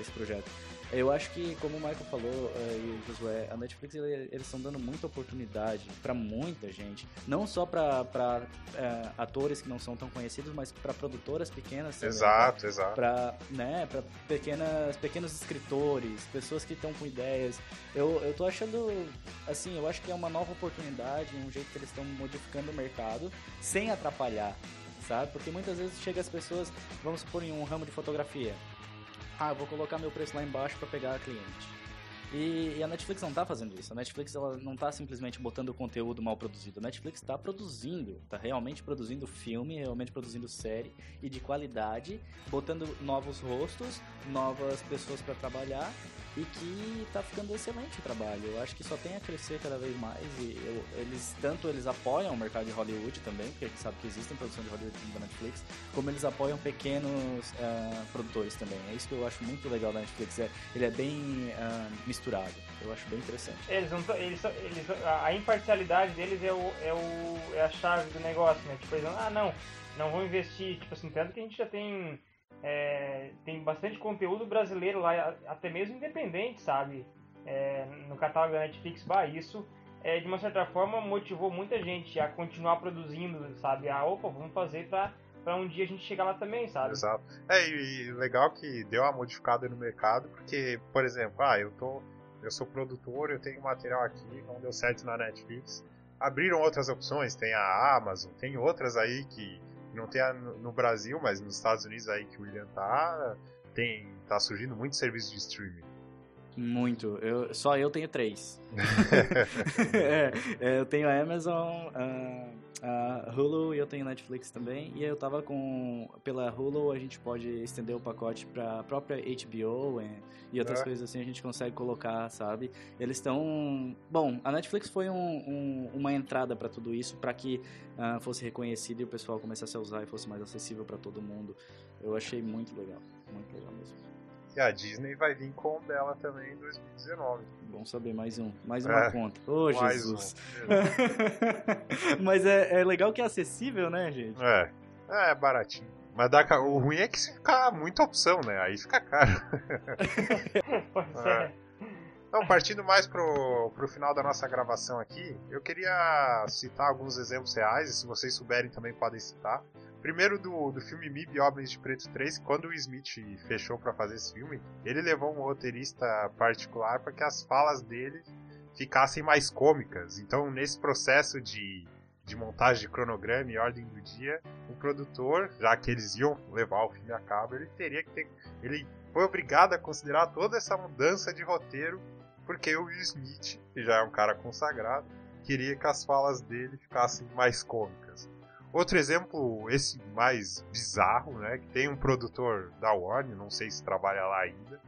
esse projeto. Eu acho que, como o Michael falou uh, e o Josué, a Netflix eles estão dando muita oportunidade para muita gente, não só para uh, eh, atores que não são tão conhecidos, mas para produtoras pequenas. Também, exato, pra, exato. Para né, para pequenas pequenos escritores, pessoas que estão com ideias. Eu eu tô achando assim, eu acho que é uma nova oportunidade, um jeito que eles estão modificando o mercado sem atrapalhar, sabe? Porque muitas vezes chega as pessoas, vamos supor em um ramo de fotografia ah, vou colocar meu preço lá embaixo para pegar cliente. E, e, a Netflix não tá fazendo isso. A Netflix ela não tá simplesmente botando conteúdo mal produzido. A Netflix está produzindo, tá realmente produzindo filme, realmente produzindo série e de qualidade, botando novos rostos, novas pessoas para trabalhar e que tá ficando excelente o trabalho. Eu acho que só tem a crescer cada vez mais e eu, eles tanto eles apoiam o mercado de Hollywood também, porque a gente sabe que existem produção de Hollywood da Netflix, como eles apoiam pequenos uh, produtores também. É isso que eu acho muito legal da Netflix, é, ele é bem uh, misturado. Eu acho bem interessante. Eles não eles, eles, a imparcialidade deles é, o, é, o, é a chave do negócio, né? Tipo, eles ah, não, não vou investir. Tipo assim, tanto que a gente já tem é, tem bastante conteúdo brasileiro lá, até mesmo independente, sabe? É, no catálogo da Netflix, bah, isso é, de uma certa forma motivou muita gente a continuar produzindo, sabe? Ah, opa, vamos fazer pra, pra um dia a gente chegar lá também, sabe? Exato. É, e legal que deu uma modificada no mercado, porque, por exemplo, ah, eu tô. Eu sou produtor, eu tenho material aqui, não deu certo na Netflix. Abriram outras opções, tem a Amazon, tem outras aí que não tem no Brasil, mas nos Estados Unidos aí que o William tá, tem, tá surgindo muito serviço de streaming. Muito. Eu, só eu tenho três. [LAUGHS] [LAUGHS] é, é, eu tenho a Amazon, a, a, Hulu e eu tenho Netflix também. E eu tava com. Pela Hulu a gente pode estender o pacote pra própria HBO e, e outras é. coisas assim a gente consegue colocar, sabe? Eles estão. Bom, a Netflix foi um, um, uma entrada para tudo isso, para que uh, fosse reconhecido e o pessoal começasse a usar e fosse mais acessível para todo mundo. Eu achei muito legal. Muito legal mesmo. E a Disney vai vir com dela também em 2019. Bom saber, mais um. Mais uma é, conta. Ô, oh, Jesus. Um. [LAUGHS] Mas é, é legal que é acessível, né, gente? É. É baratinho. Mas dá, o ruim é que se ficar muita opção, né? Aí fica caro. [LAUGHS] pois é. é. Então, partindo mais pro, pro final da nossa gravação aqui, eu queria citar alguns exemplos reais, e se vocês souberem também podem citar. Primeiro do, do filme MIB Homens de Preto 3, quando o Smith fechou para fazer esse filme, ele levou um roteirista particular para que as falas dele ficassem mais cômicas. Então, nesse processo de, de montagem de cronograma e ordem do dia, o produtor, já que eles iam levar o filme a cabo, ele teria que ter. Ele foi obrigado a considerar toda essa mudança de roteiro, porque o Will Smith, que já é um cara consagrado, queria que as falas dele ficassem mais cômicas. Outro exemplo, esse mais bizarro, né? Que tem um produtor da Warner, não sei se trabalha lá ainda.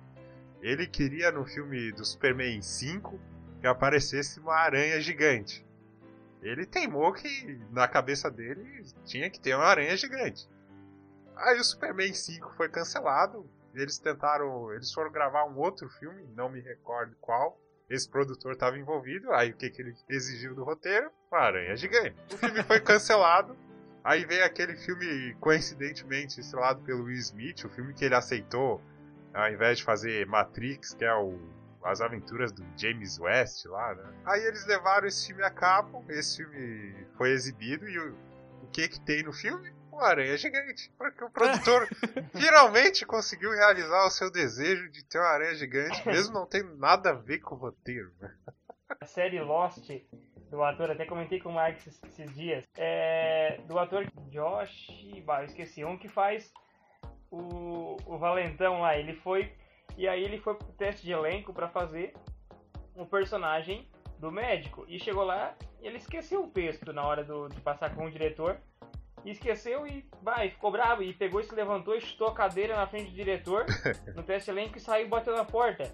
Ele queria no filme do Superman 5 que aparecesse uma aranha gigante. Ele teimou que na cabeça dele tinha que ter uma aranha gigante. Aí o Superman 5 foi cancelado. Eles tentaram. Eles foram gravar um outro filme, não me recordo qual. Esse produtor estava envolvido. Aí o que, que ele exigiu do roteiro? Uma aranha gigante. O filme foi cancelado. Aí veio aquele filme, coincidentemente, estrelado pelo Will Smith, o filme que ele aceitou, ao invés de fazer Matrix, que é o as aventuras do James West lá, né? Aí eles levaram esse filme a cabo, esse filme foi exibido e o, o que que tem no filme? Uma aranha gigante. Porque o produtor [LAUGHS] finalmente conseguiu realizar o seu desejo de ter uma aranha gigante, mesmo não tendo nada a ver com o roteiro, né? A série Lost do ator, até comentei com o Mike esses, esses dias, é, do ator Josh, bah, eu esqueci, um que faz o, o Valentão lá, ele foi, e aí ele foi pro teste de elenco para fazer, o personagem do médico. E chegou lá e ele esqueceu o texto na hora do, de passar com o diretor. E esqueceu e vai, ficou bravo. E pegou e se levantou e chutou a cadeira na frente do diretor [LAUGHS] no teste elenco e saiu bateu na porta.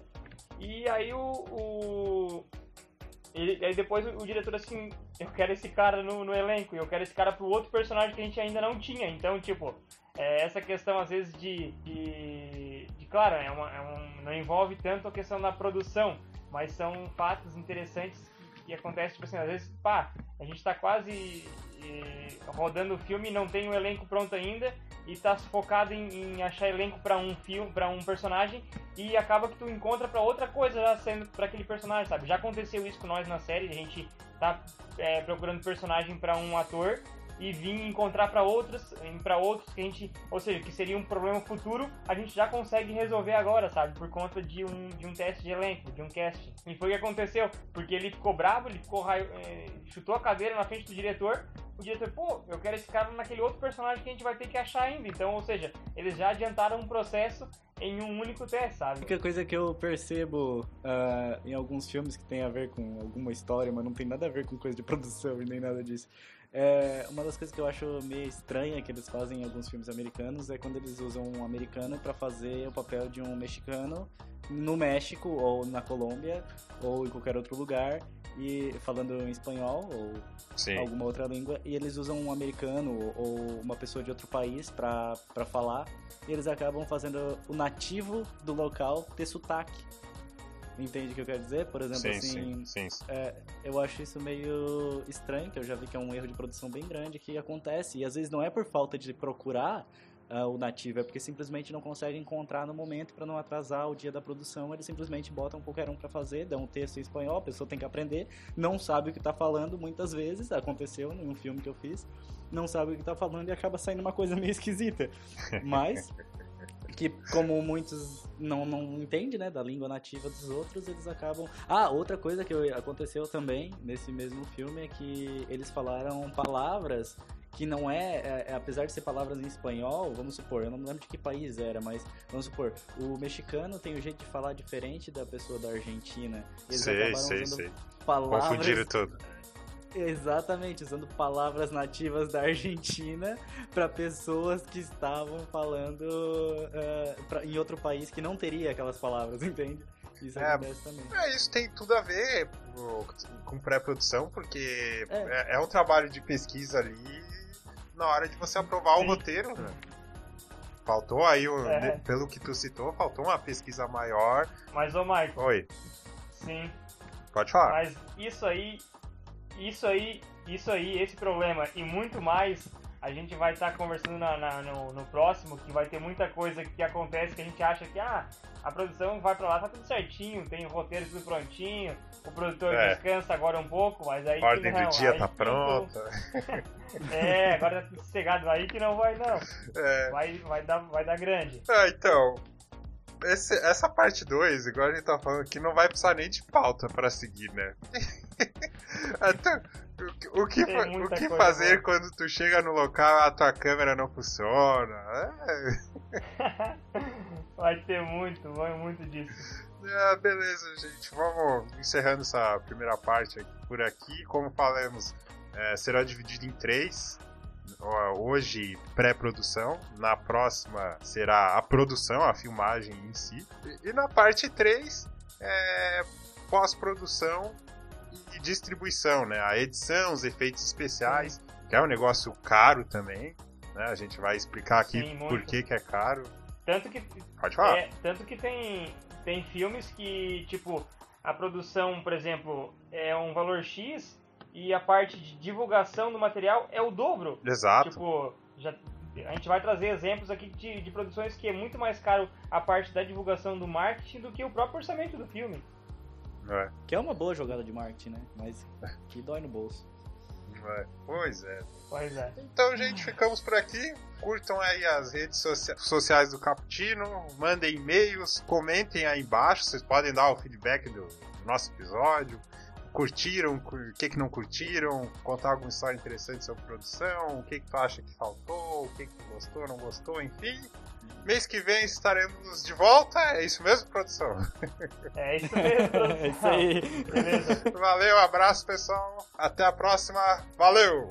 E aí o. o ele, aí depois o, diretor assim, eu quero esse cara no, no elenco, e eu quero esse cara pro outro personagem que a gente ainda não tinha. Então, tipo, é, essa questão às vezes de. de, de claro, é uma, é um, não envolve tanto a questão da produção, mas são fatos interessantes acontecem, tipo assim, às vezes, pá, a gente tá quase rodando o filme e não tem o um elenco pronto ainda e tá focado em, em achar elenco para um filme, para um personagem e acaba que tu encontra para outra coisa já sendo para aquele personagem, sabe? Já aconteceu isso com nós na série, a gente tá é, procurando personagem para um ator e vir encontrar para outros, para outros que a gente, ou seja, que seria um problema futuro, a gente já consegue resolver agora, sabe? Por conta de um, de um teste de elenco, de um casting. E foi o que aconteceu, porque ele ficou bravo, ele ficou raio, é, chutou a cadeira na frente do diretor, o diretor, pô, eu quero esse cara naquele outro personagem que a gente vai ter que achar ainda. Então, ou seja, eles já adiantaram um processo em um único teste, sabe? A única coisa que eu percebo uh, em alguns filmes que tem a ver com alguma história, mas não tem nada a ver com coisa de produção e nem nada disso, é, uma das coisas que eu acho meio estranha que eles fazem em alguns filmes americanos é quando eles usam um americano para fazer o papel de um mexicano no México ou na Colômbia ou em qualquer outro lugar e falando em espanhol ou Sim. alguma outra língua e eles usam um americano ou uma pessoa de outro país para falar e eles acabam fazendo o nativo do local ter sotaque Entende o que eu quero dizer? Por exemplo, sim, assim, sim, sim. É, eu acho isso meio estranho, que eu já vi que é um erro de produção bem grande que acontece. E às vezes não é por falta de procurar uh, o nativo, é porque simplesmente não consegue encontrar no momento para não atrasar o dia da produção. Eles simplesmente botam qualquer um para fazer, dão um texto em espanhol, a pessoa tem que aprender, não sabe o que tá falando muitas vezes, aconteceu em um filme que eu fiz, não sabe o que tá falando e acaba saindo uma coisa meio esquisita. [LAUGHS] Mas que como muitos não, não entendem, né, da língua nativa dos outros, eles acabam... Ah, outra coisa que aconteceu também nesse mesmo filme é que eles falaram palavras que não é, é, é, apesar de ser palavras em espanhol, vamos supor, eu não lembro de que país era, mas vamos supor, o mexicano tem um jeito de falar diferente da pessoa da Argentina. Eles sei, sei, sei. Palavras... Confundiram tudo. Exatamente, usando palavras nativas da Argentina para pessoas que estavam falando uh, pra, em outro país que não teria aquelas palavras, [LAUGHS] entende? Isso é, acontece também. É, isso tem tudo a ver com pré-produção, porque é. é. é. um trabalho de pesquisa ali na hora de você aprovar Sim. o roteiro. Né? Faltou aí, é. pelo que tu citou, faltou uma pesquisa maior. Mas, ô Michael. Oi. Sim. Pode falar. Mas isso aí isso aí, isso aí, esse problema e muito mais, a gente vai estar tá conversando na, na, no, no, próximo, que vai ter muita coisa que acontece que a gente acha que ah, a produção vai para lá, tá tudo certinho, tem o roteiro tudo prontinho, o produtor é. descansa agora um pouco, mas aí. A ordem não, do dia tá pronta. [LAUGHS] é, agora tá tudo sossegado aí que não vai não. É. Vai, vai, dar, vai dar grande. Ah, então, esse, essa parte 2, igual a gente tá falando aqui, não vai precisar nem de pauta pra seguir, né? [LAUGHS] [LAUGHS] Até, o, que, o que fazer boa. quando tu chega no local a tua câmera não funciona? É. [LAUGHS] vai ter muito, vai muito disso. Ah, beleza, gente. Vamos encerrando essa primeira parte por aqui. Como falamos, é, será dividido em três hoje pré-produção, na próxima será a produção, a filmagem em si, e, e na parte 3 é pós-produção e distribuição, né? A edição, os efeitos especiais, que é um negócio caro também, né? A gente vai explicar aqui Sim, por que, que é caro. Tanto que Pode falar. É, tanto que tem tem filmes que, tipo, a produção, por exemplo, é um valor X e a parte de divulgação do material é o dobro. Exato. Tipo, já, a gente vai trazer exemplos aqui de, de produções que é muito mais caro a parte da divulgação do marketing do que o próprio orçamento do filme. É. Que é uma boa jogada de marketing, né? Mas que dói no bolso. É. Pois é. Pois é. Então, gente, ficamos por aqui. Curtam aí as redes sociais do Caputino, mandem e-mails, comentem aí embaixo. Vocês podem dar o feedback do nosso episódio curtiram, o que, que não curtiram, contar alguma história interessante sobre produção, o que, que tu acha que faltou, o que, que gostou, não gostou, enfim. Mês que vem estaremos de volta, é isso mesmo, produção? É isso mesmo, [LAUGHS] produção. É isso aí. Beleza. Valeu, abraço pessoal, até a próxima, valeu!